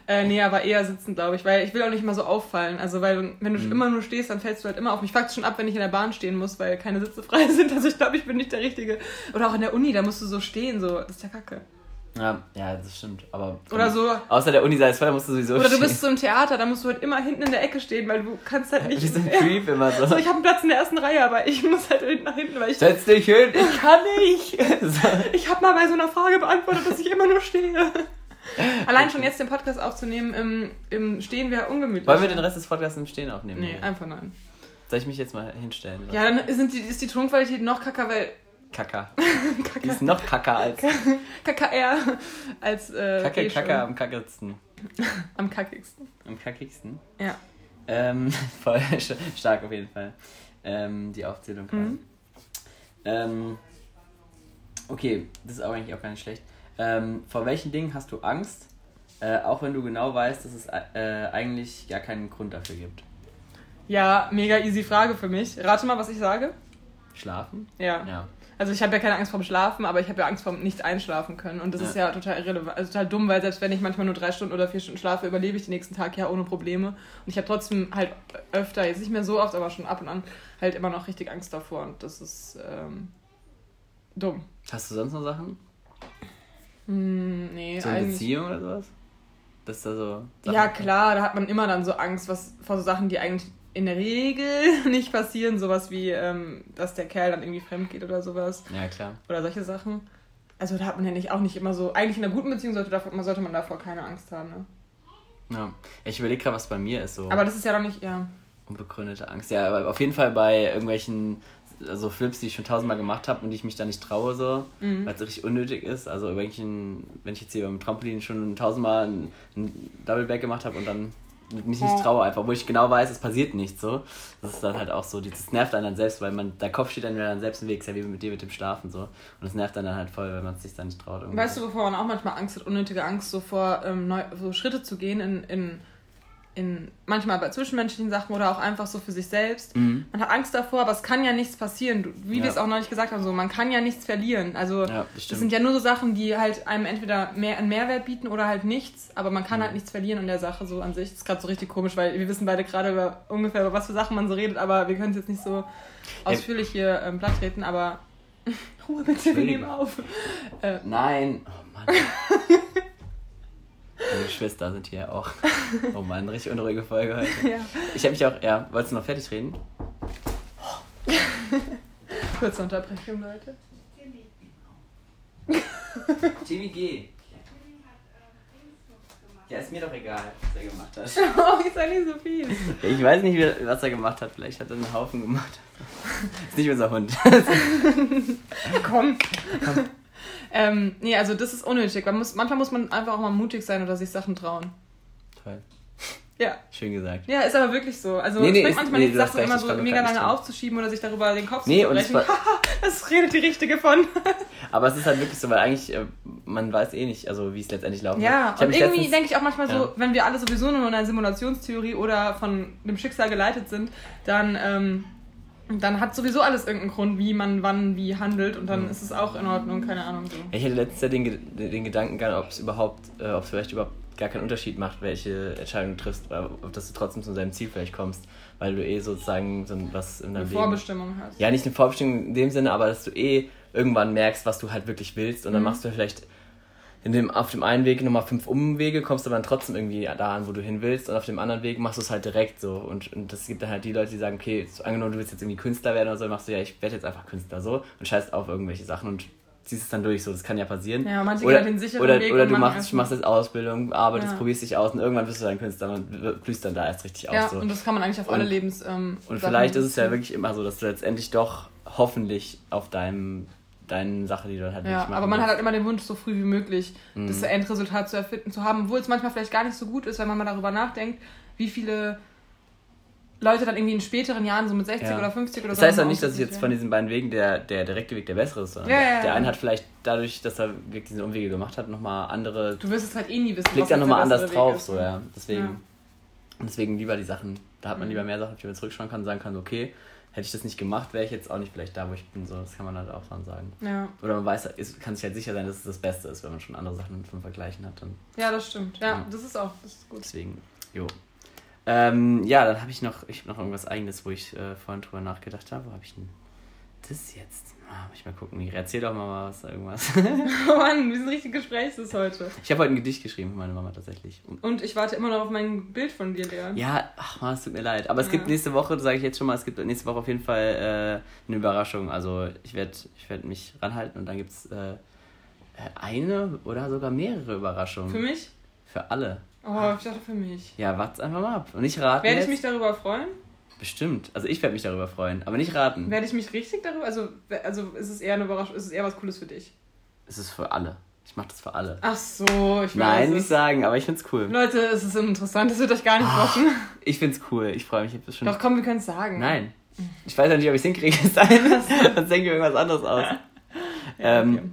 Äh, nee, aber eher sitzen, glaube ich, weil ich will auch nicht immer so auffallen. Also, weil wenn du Mhm. immer nur stehst, dann fällst du halt immer auf. Mich fuckt schon ab, wenn ich in der Bahn stehen muss, weil keine Sitze frei sind. Also, ich glaube, ich bin nicht der Richtige. Oder auch in der Uni, da musst du so stehen, so. Das ist ja kacke. Ja, ja, das stimmt. Aber Oder so. Außer der Uni sei es da musst du sowieso Oder du stehen. bist so im Theater, da musst du halt immer hinten in der Ecke stehen, weil du kannst halt nicht. Wie so ein Creep immer so. So, ich habe einen Platz in der ersten Reihe, aber ich muss halt hinten nach hinten, weil ich. Setz dich hin, ich kann nicht. Ich habe mal bei so einer Frage beantwortet, dass ich immer nur stehe. Allein schon jetzt den Podcast aufzunehmen im, im Stehen wäre ungemütlich. Wollen wir den Rest des Podcasts im Stehen aufnehmen? Nee, einfach nein. Soll ich mich jetzt mal hinstellen? oder? Ja, dann sind die, ist die Tonqualität noch kacker, weil. Kaka. Die ist noch kacker als. KKR als. Äh, Kacke, eh. Kacke am kackigsten. Am kackigsten. Am kackigsten. Ja. Ähm, voll stark auf jeden Fall. Ähm, die Aufzählung. Mhm. Ähm, okay, das ist auch eigentlich auch gar nicht schlecht. Ähm, vor welchen Dingen hast du Angst, äh, auch wenn du genau weißt, dass es äh, eigentlich gar keinen Grund dafür gibt? Ja, mega easy Frage für mich. Rate mal, was ich sage. Schlafen? Ja. Ja. Also ich habe ja keine Angst vorm Schlafen, aber ich habe ja Angst vorm nicht einschlafen können. Und das Ja. ist ja total irrelevant, also total dumm, weil selbst wenn ich manchmal nur drei Stunden oder vier Stunden schlafe, überlebe ich den nächsten Tag ja ohne Probleme. Und ich habe trotzdem halt öfter, jetzt nicht mehr so oft, aber schon ab und an, halt immer noch richtig Angst davor. Und das ist ähm, dumm. Hast du sonst noch Sachen? Hm, nee, So in eigentlich. Beziehung oder sowas? Dass da so. Sachen Ja, klar, da hat man immer dann so Angst was, vor so Sachen, die eigentlich in der Regel nicht passieren. Sowas wie, ähm, dass der Kerl dann irgendwie fremd geht oder sowas. Ja, klar. Oder solche Sachen. Also da hat man ja nicht auch nicht immer so. Eigentlich in einer guten Beziehung sollte, davor, sollte man davor keine Angst haben, ne? Ja. Ich überlege gerade, was bei mir ist so. Aber das ist ja doch nicht, ja. Unbegründete Angst. Ja, aber auf jeden Fall bei irgendwelchen also Flips, die ich schon tausendmal gemacht habe und die ich mich da nicht traue, so, Mhm. weil es richtig unnötig ist. Also wenn ich, ein, wenn ich jetzt hier beim Trampolin schon tausendmal einen, einen Double Back gemacht habe und dann mich nicht Ja. traue einfach, wo ich genau weiß, es passiert nichts so. Das ist dann halt auch so, das nervt einen dann selbst, weil man, der Kopf steht dann wieder dann selbst im Weg, ist ja wie mit dir mit dem Schlafen so. Und das nervt einen dann halt voll, wenn man es sich dann nicht traut. irgendwie. Weißt du, wovor man auch manchmal Angst hat, unnötige Angst, so vor ähm, neu, so Schritte zu gehen in, in, in manchmal bei zwischenmenschlichen Sachen oder auch einfach so für sich selbst. Mhm. Man hat Angst davor, aber es kann ja nichts passieren. Du, wie Ja. wir es auch neulich gesagt haben, so man kann ja nichts verlieren. Also Ja, das sind ja nur so Sachen, die halt einem entweder mehr einen Mehrwert bieten oder halt nichts, aber man Mhm. kann halt nichts verlieren in der Sache so an sich. Das ist gerade so richtig komisch, weil wir wissen beide gerade über ungefähr über was für Sachen man so redet, aber wir können es jetzt nicht so ausführlich hier ähm, platt treten, aber Ruhe bitte, wir nehmen auf. Äh, Nein! Oh Mann. Meine Geschwister sind hier auch. Oh Mann, richtig unruhige Folge heute. ja. Ich habe mich auch, ja, wolltest du noch fertig reden? Kurze Unterbrechung, Leute. Timmy, geh. Ja, ist mir doch egal, was er gemacht hat. Oh, ist er nicht so fies. Ich weiß nicht, was er gemacht hat. Vielleicht hat er einen Haufen gemacht. Ist nicht unser Hund. Komm. Ähm, nee, also das ist unnötig. Man muss, manchmal muss man einfach auch mal mutig sein oder sich Sachen trauen. Toll. Ja. Schön gesagt. Ja, ist aber wirklich so. Also Nee, nee, es bringt ist- manchmal nee, hast Sachen immer so mega nicht lange aufzuschieben oder sich darüber den Kopf Nee, zu und es zerbrechen. das redet die Richtige von. Aber es ist halt wirklich so, weil eigentlich, äh, man weiß eh nicht, also wie es letztendlich laufen Ja, und irgendwie denke ich auch manchmal so, Ja. wenn wir alle sowieso nur in einer Simulationstheorie oder von dem Schicksal geleitet sind, dann, ähm, dann hat sowieso alles irgendeinen Grund, wie man wann wie handelt und dann Mhm. ist es auch in Ordnung, keine Ahnung so. Ich hätte letztes Jahr den, den Gedanken, ob es überhaupt, äh, ob es vielleicht überhaupt gar keinen Unterschied macht, welche Entscheidung du triffst, weil, ob dass du trotzdem zu deinem Ziel vielleicht kommst, weil du eh sozusagen so was in Eine deinem Leben... Vorbestimmung hast. Ja, nicht eine Vorbestimmung in dem Sinne, aber dass du eh irgendwann merkst, was du halt wirklich willst und dann Mhm. machst du vielleicht in dem, auf dem einen Weg nochmal fünf Umwege, kommst aber dann trotzdem irgendwie da an, wo du hin willst und auf dem anderen Weg machst du es halt direkt so und, und das gibt dann halt die Leute, die sagen, okay, so, angenommen du willst jetzt irgendwie Künstler werden oder so, dann machst du ja, ich werde jetzt einfach Künstler so und scheißt auf irgendwelche Sachen und ziehst es dann durch, so, das kann ja passieren. Ja, manche oder, den sicheren oder, Weg oder du machst, machst jetzt Ausbildung, arbeitest, Ja. probierst dich aus und irgendwann bist du dann Künstler und blühst dann da erst richtig Ja, auf. So. und das kann man eigentlich auf alle Und- Lebens. Ähm, Und Sachen vielleicht ist es ja wirklich immer so, dass du letztendlich doch hoffentlich auf deinem, deinen Sache, die du halt Ja, aber man hat halt immer den Wunsch, so früh wie möglich Mhm. das Endresultat zu erfinden, zu haben, obwohl es manchmal vielleicht gar nicht so gut ist, wenn man mal darüber nachdenkt, wie viele Leute dann irgendwie in späteren Jahren, so mit 60 Ja. oder 50 oder Das so. heißt ja nicht, dass ich jetzt von diesen beiden Wegen der, der direkte Weg der bessere ist, sondern Ja, der, ja, der eine hat vielleicht dadurch, dass er wirklich diese Umwege gemacht hat, nochmal andere, Du wirst es halt eh nie wissen. blickt was dann nochmal der anders drauf, ist. so, ja. Deswegen, deswegen lieber die Sachen, da hat man Mhm. lieber mehr Sachen, auf die man zurückschauen kann und sagen kann, okay, hätte ich das nicht gemacht, wäre ich jetzt auch nicht vielleicht da, wo ich bin, so, das kann man halt auch dann sagen. Ja. Oder man weiß, ist, kann sich halt sicher sein, dass es das Beste ist, wenn man schon andere Sachen zum Vergleichen hat, dann ja, das stimmt. Ja, Ja. das ist auch das ist gut. Deswegen, jo. Ähm, ja, dann habe ich noch, ich hab noch irgendwas eigenes, wo ich äh, vorhin drüber nachgedacht habe. Wo habe ich denn das jetzt? Ah, ich mal gucken. Miri, Erzähl doch mal was, irgendwas. Oh Mann, wir sind richtig gesprächslos heute. ich habe heute ein Gedicht geschrieben für meine Mama tatsächlich. Und- Und ich warte immer noch auf mein Bild von dir, Leon. Ja, ach man, es tut mir leid. Aber es Ja. gibt nächste Woche, sage ich jetzt schon mal, es gibt nächste Woche auf jeden Fall äh, eine Überraschung. Also ich werde ich werd mich ranhalten und dann gibt es äh, eine oder sogar mehrere Überraschungen. Für mich? Für alle. Oh, ich dachte für mich. Ja, wart's einfach mal ab. Und nicht raten. Werde ich mich darüber freuen? Bestimmt. Also ich werde mich darüber freuen, aber nicht raten. Werde ich mich richtig darüber? Also, also ist es eher eine Überraschung, ist es eher was Cooles für dich? Es ist für alle. Ich mache das für alle. Ach so, ich weiß Nein, es. nicht sagen, aber ich find's cool. Leute, es ist interessant, das wird euch gar nicht Ah. bocken. Ich find's cool. Ich freue mich. Das schon. Doch komm, wir können es sagen. Nein. Ich weiß ja nicht, ob ich es hinkriege. Es Sonst denke ich mir irgendwas anderes aus. Ja, Ähm, okay.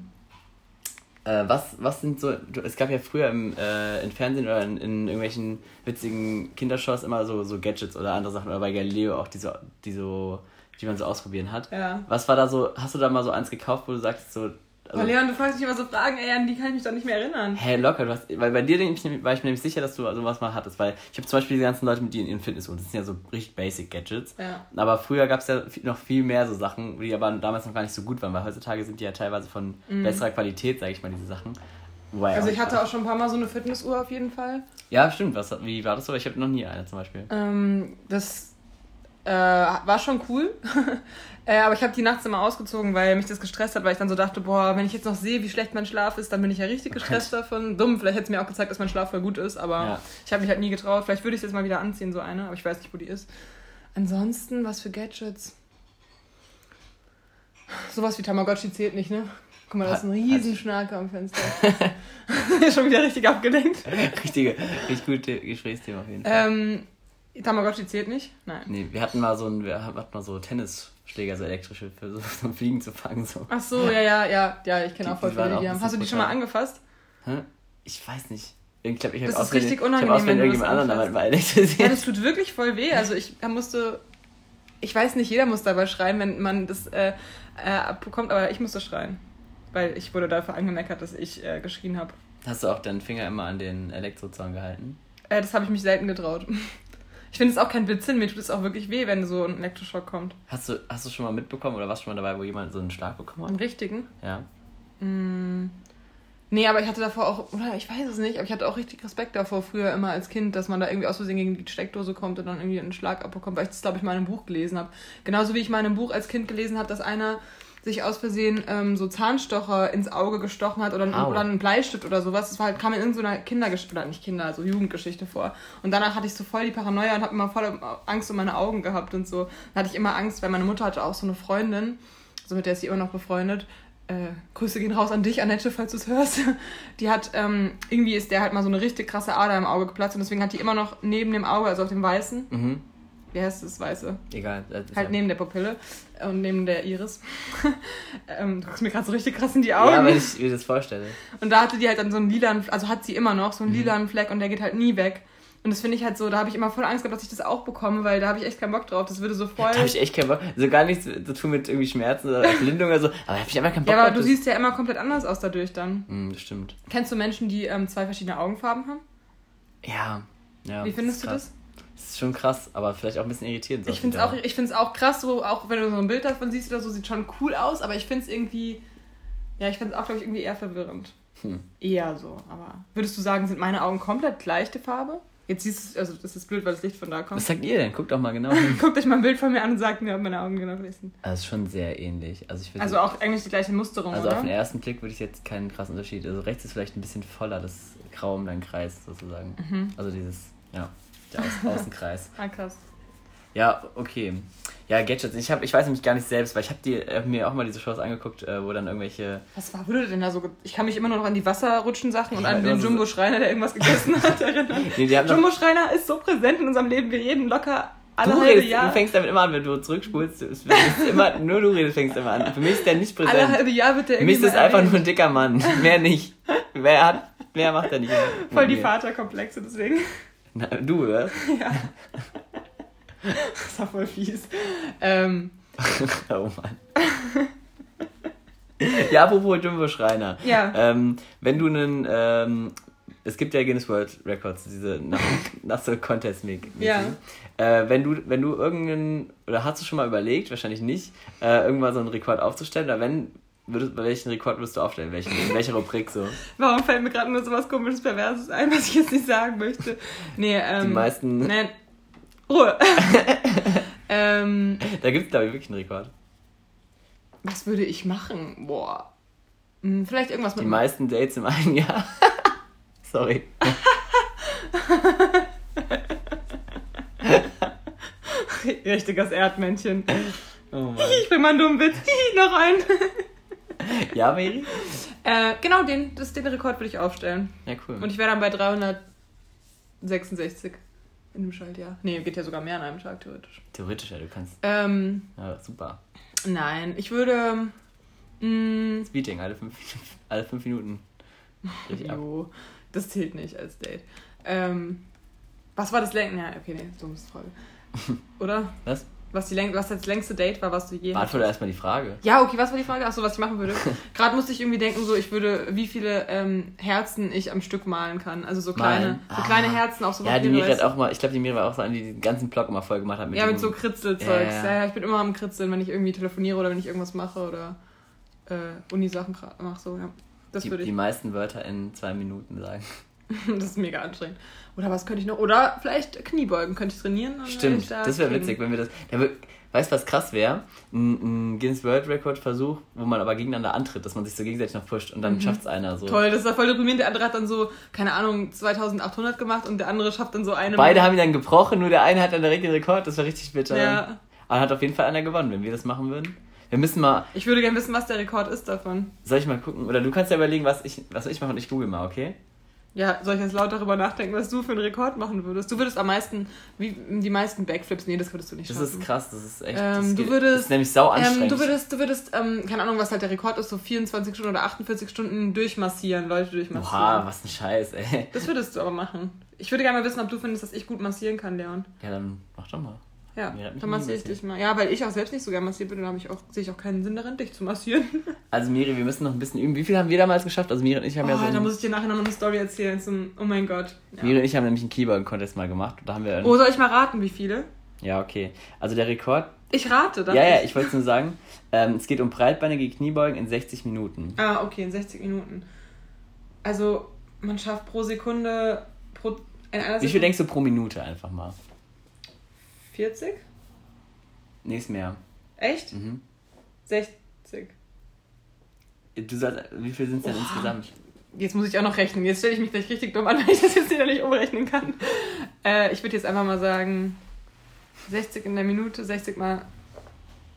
Äh, was, was sind so. Es gab ja früher im, äh, im Fernsehen oder in, in irgendwelchen witzigen Kindershows immer so, so Gadgets oder andere Sachen. Oder bei Galileo auch die so, die so, die man so ausprobieren hat. Ja. Was war da so, hast du da mal so eins gekauft, wo du sagst so. Oh, Leon, du fragst mich immer so Fragen, ey, an die kann ich mich doch nicht mehr erinnern. Hä, locker, du hast, weil bei dir denk ich, war ich mir nämlich sicher, dass du sowas mal hattest, weil ich habe zum Beispiel die ganzen Leute mit dir in ihren Fitnessuhren, das sind ja so richtig basic Gadgets. Ja. Aber früher gab es ja noch viel mehr so Sachen, die aber damals noch gar nicht so gut waren, weil heutzutage sind die ja teilweise von besserer Qualität, sage ich mal, diese Sachen. Mhm. Also ich hatte auch schon ein paar Mal so eine Fitnessuhr auf jeden Fall. Ja, stimmt, was, wie war das so? Ich habe noch nie eine zum Beispiel. Ähm, das äh, war schon cool. äh, aber ich habe die nachts immer ausgezogen, weil mich das gestresst hat, weil ich dann so dachte, boah, wenn ich jetzt noch sehe, wie schlecht mein Schlaf ist, dann bin ich ja richtig gestresst davon. Dumm, vielleicht hätte es mir auch gezeigt, dass mein Schlaf voll gut ist, aber Ja. ich habe mich halt nie getraut. Vielleicht würde ich es jetzt mal wieder anziehen, so eine, aber ich weiß nicht, wo die ist. Ansonsten, was für Gadgets? Sowas wie Tamagotchi zählt nicht, ne? Guck mal, da ist ein Riesenschnarker am Fenster. Schon wieder richtig abgelenkt. Richtige, richtig gute Gesprächsthema auf jeden Fall. Ähm, Tamagotchi zählt nicht? Nein. Nee, wir hatten mal so ein, wir hatten mal so Tennisschläger, so elektrische, für so, so Fliegen zu fangen. So. Ach so, ja, ja, ja, ja, ich kenne auch voll viele, die haben. Hast du die schon mal angefasst? Hä? Ich weiß nicht. Ich glaube, ich habe Das ist richtig ich unangenehm, auswählen wenn du das anderen damit mal Ja, elektrisiert. das tut wirklich voll weh. Also ich musste, ich weiß nicht, jeder muss dabei schreien, wenn man das äh, äh, abbekommt, aber ich musste schreien. Weil ich wurde dafür angemeckert, dass ich äh, geschrien habe. Hast du auch deinen Finger immer an den Elektrozaun gehalten? Äh, das habe ich mich selten getraut. Ich finde es auch kein Blödsinn, mir tut es auch wirklich weh, wenn so ein Elektroschock kommt. Hast du, hast du schon mal mitbekommen oder warst du schon mal dabei, wo jemand so einen Schlag bekommen Einen hat? richtigen? Ja. Mm. Nee, aber ich hatte davor auch, oder ich weiß es nicht, aber ich hatte auch richtig Respekt davor früher immer als Kind, dass man da irgendwie aus Versehen gegen die Steckdose kommt und dann irgendwie einen Schlag abbekommt, weil ich das, glaube ich, mal in einem Buch gelesen habe. Genauso wie ich mal in einem Buch als Kind gelesen habe, dass einer sich aus Versehen ähm, so Zahnstocher ins Auge gestochen hat oder, ein, oder einen Bleistift oder sowas. Das war halt, kam in irgendeiner Kindergeschichte, oder nicht Kinder, also Jugendgeschichte vor. Und danach hatte ich so voll die Paranoia und habe immer voll Angst um meine Augen gehabt und so. Da hatte ich immer Angst, weil meine Mutter hatte auch so eine Freundin, so mit der ist sie immer noch befreundet. Äh, Grüße gehen raus an dich, Annette, falls du es hörst. Die hat, ähm, irgendwie ist der halt mal so eine richtig krasse Ader im Auge geplatzt und deswegen hat die immer noch neben dem Auge, also auf dem Weißen, Mhm. Wie heißt das Weiße? Egal. das Halt ja- neben der Pupille und neben der Iris. ähm, du guckst mir gerade so richtig krass in die Augen. Ja, weil ich mir das vorstelle. Und da hatte die halt dann so einen lilanen, also hat sie immer noch so einen Mhm. lilanen Fleck und der geht halt nie weg. Und das finde ich halt so, da habe ich immer voll Angst gehabt, dass ich das auch bekomme, weil da habe ich echt keinen Bock drauf. Das würde so voll. Da habe ich echt keinen Bock. Also gar nichts zu tun mit irgendwie Schmerzen oder Erblindung oder so. Aber da habe ich einfach keinen Bock ja, aber drauf, du siehst ja immer komplett anders aus dadurch dann. Hm, das stimmt. Kennst du Menschen, die ähm, zwei verschiedene Augenfarben haben? Ja. ja Wie findest du das? Das ist schon krass, aber vielleicht auch ein bisschen irritierend. Ich finde die es auch, Dauer. ich find's auch krass, so, auch wenn du so ein Bild davon siehst oder so, sieht schon cool aus, aber ich finde es irgendwie, ja, ich finde es auch, glaube ich, irgendwie eher verwirrend. Hm. Eher so, aber würdest du sagen, sind meine Augen komplett gleiche Farbe? Jetzt siehst du, also das ist blöd, weil das Licht von da kommt. Was sagt ihr denn? Guckt doch mal genau hin. Guckt euch mal ein Bild von mir an und sagt mir, ob meine Augen genau gleich sind. Also ist schon sehr ähnlich. Also, ich Also auch eigentlich die gleiche Musterung, Also oder? auf den ersten Blick würde ich jetzt keinen krassen Unterschied. Also rechts ist vielleicht ein bisschen voller, das Grau um deinen Kreis sozusagen. Mhm. Also dieses, ja, der Außen Außenkreis. Ah, krass. Ja, okay. Ja, Gadgets. Ich, hab, ich weiß nämlich gar nicht selbst, weil ich habe hab mir auch mal diese Shows angeguckt, äh, wo dann irgendwelche... Was war, wurde denn da so? Ich kann mich immer nur noch an die Wasserrutschen-Sachen und Ja, an den so- Jumbo-Schreiner, der irgendwas gegessen hat, erinnern. Nee, doch, Jumbo-Schreiner ist so präsent in unserem Leben. Wir reden locker alle du, halbe Jahr. du fängst damit immer an, wenn du zurückspulst. Immer, nur du redest, fängst immer an. Für mich ist der nicht alle präsent. halbe Jahr wird der Für mich ist einfach nur ein dicker Mann. Mehr nicht. Wer hat, wer macht er nicht? Voll die. Vaterkomplexe, deswegen. Na, du, oder? ja. Das war voll fies. Ähm, Oh Mann. ja, apropos Jumbo Schreiner. ja. Ähm, wenn du einen, ähm, es gibt ja Guinness World Records, diese so contest mäßig Ja. Äh, wenn du, wenn du irgendeinen, oder hast du schon mal überlegt, wahrscheinlich nicht, äh, irgendwann so einen Rekord aufzustellen, oder wenn, würdest, welchen Rekord würdest du aufstellen? Welchen, in welcher Rubrik so? Warum fällt mir gerade nur so was komisches Perverses ein, was ich jetzt nicht sagen möchte? Nee, ähm. Die meisten, Nein. Ruhe. ähm, da gibt es glaube ich wirklich einen Rekord. was würde ich machen? Boah. Hm, Vielleicht irgendwas Die mit. meisten Dates im einen Jahr. Sorry. Richtiges Erdmännchen. Oh Mann. Ich bring mal einen dummen Witz. noch einen. Ja, Mary? Äh, genau, den, das, den Rekord würde ich aufstellen. Ja, cool. Und ich wäre dann bei 366 in einem Schaltjahr. Nee, geht ja sogar mehr an einem Tag, theoretisch. Theoretisch, ja, du kannst. Ähm, Ja, super. nein, ich würde. Mh, Speeding, alle fünf, alle fünf Minuten. Jo, das zählt nicht als Date. Ähm, was war das längste? Ja, okay, nee, dumme Frage. Oder? Was? Was, die was das längste Date war, was du je Beantworte erstmal die Frage. Ja, okay, was war die Frage? Achso, was ich machen würde. Gerade musste ich irgendwie denken, so ich würde, wie viele ähm, Herzen ich am Stück malen kann. Also so kleine, so Ah. kleine Herzen auf so Ja, die Miri hat auch mal, ich glaube, die Miri war auch so eine, die den ganzen Blog immer voll gemacht hat. Ja, mit so Kritzelzeugs. Ja, Ja, ja. ich bin immer am Kritzeln, wenn ich irgendwie telefoniere oder wenn ich irgendwas mache oder äh, Uni-Sachen mache. So, ja. Das die, würde ich. die meisten Wörter in zwei Minuten sagen. das ist mega anstrengend. Oder was könnte ich noch? Oder vielleicht Kniebeugen könnte ich trainieren. wäre ich Stimmt, da das wäre witzig, wenn wir das. Da wür- weißt du, was krass wäre? Ein, ein Guinness World Record Versuch, wo man aber gegeneinander antritt, dass man sich so gegenseitig noch pusht und dann Mhm. schafft es einer so. Toll, das ist ja voll deprimierend. Der andere hat dann so, keine Ahnung, 2800 gemacht und der andere schafft dann so eine. Beide haben ihn dann gebrochen, nur der eine hat dann direkt den Rekord, das war richtig bitter. Ja. Aber hat auf jeden Fall einer gewonnen, wenn wir das machen würden. Wir müssen mal. Ich würde gerne wissen, was der Rekord ist davon. Soll ich mal gucken? Oder du kannst ja überlegen, was ich, was ich mache und ich google mal, okay? Ja, soll ich jetzt laut darüber nachdenken, was du für einen Rekord machen würdest? Du würdest am meisten, wie die meisten Backflips, nee, das würdest du nicht Das schaffen. ist krass, das ist echt. Ähm, das du geht- würdest, Das ist nämlich sau ähm, anstrengend. du würdest, du würdest, ähm, keine Ahnung, was halt der Rekord ist, so 24 Stunden oder 48 Stunden durchmassieren, Leute durchmassieren. Oha, was ein Scheiß, ey. Das würdest du aber machen. Ich würde gerne mal wissen, ob du findest, dass ich gut massieren kann, Leon. Ja, dann mach doch mal. Ja, dann massiere ich dich mal. Ja, weil ich auch selbst nicht so gerne massiert bin, dann habe ich auch, sehe ich auch keinen Sinn darin, dich zu massieren. Also Miri, wir müssen noch ein bisschen üben. Wie viel haben wir damals geschafft? Also Miri und ich haben ja oh, so. da muss ich dir nachher noch eine Story erzählen zum, oh mein Gott. Ja. Miri und ich haben nämlich einen Keyboard-Contest mal gemacht. Da haben wir. Oh, soll ich mal raten, wie viele? Ja, okay. Also der Rekord. Ich rate, darf Ja, ja, ich wollte es nur sagen. Ähm, es geht um breitbeinige Kniebeugen in 60 Minuten. Ah, okay, in 60 Minuten. Also, man schafft pro Sekunde, pro, in einer Wie viel Sekunde denkst du pro Minute einfach mal? 40? Nichts mehr. Echt? Mhm. 60. Du sagst, wie viel sind es denn insgesamt? Jetzt muss ich auch noch rechnen. Jetzt stelle ich mich gleich richtig dumm an, weil ich das jetzt wieder nicht umrechnen kann. Äh, ich würde jetzt einfach mal sagen, 60 in der Minute, 60 mal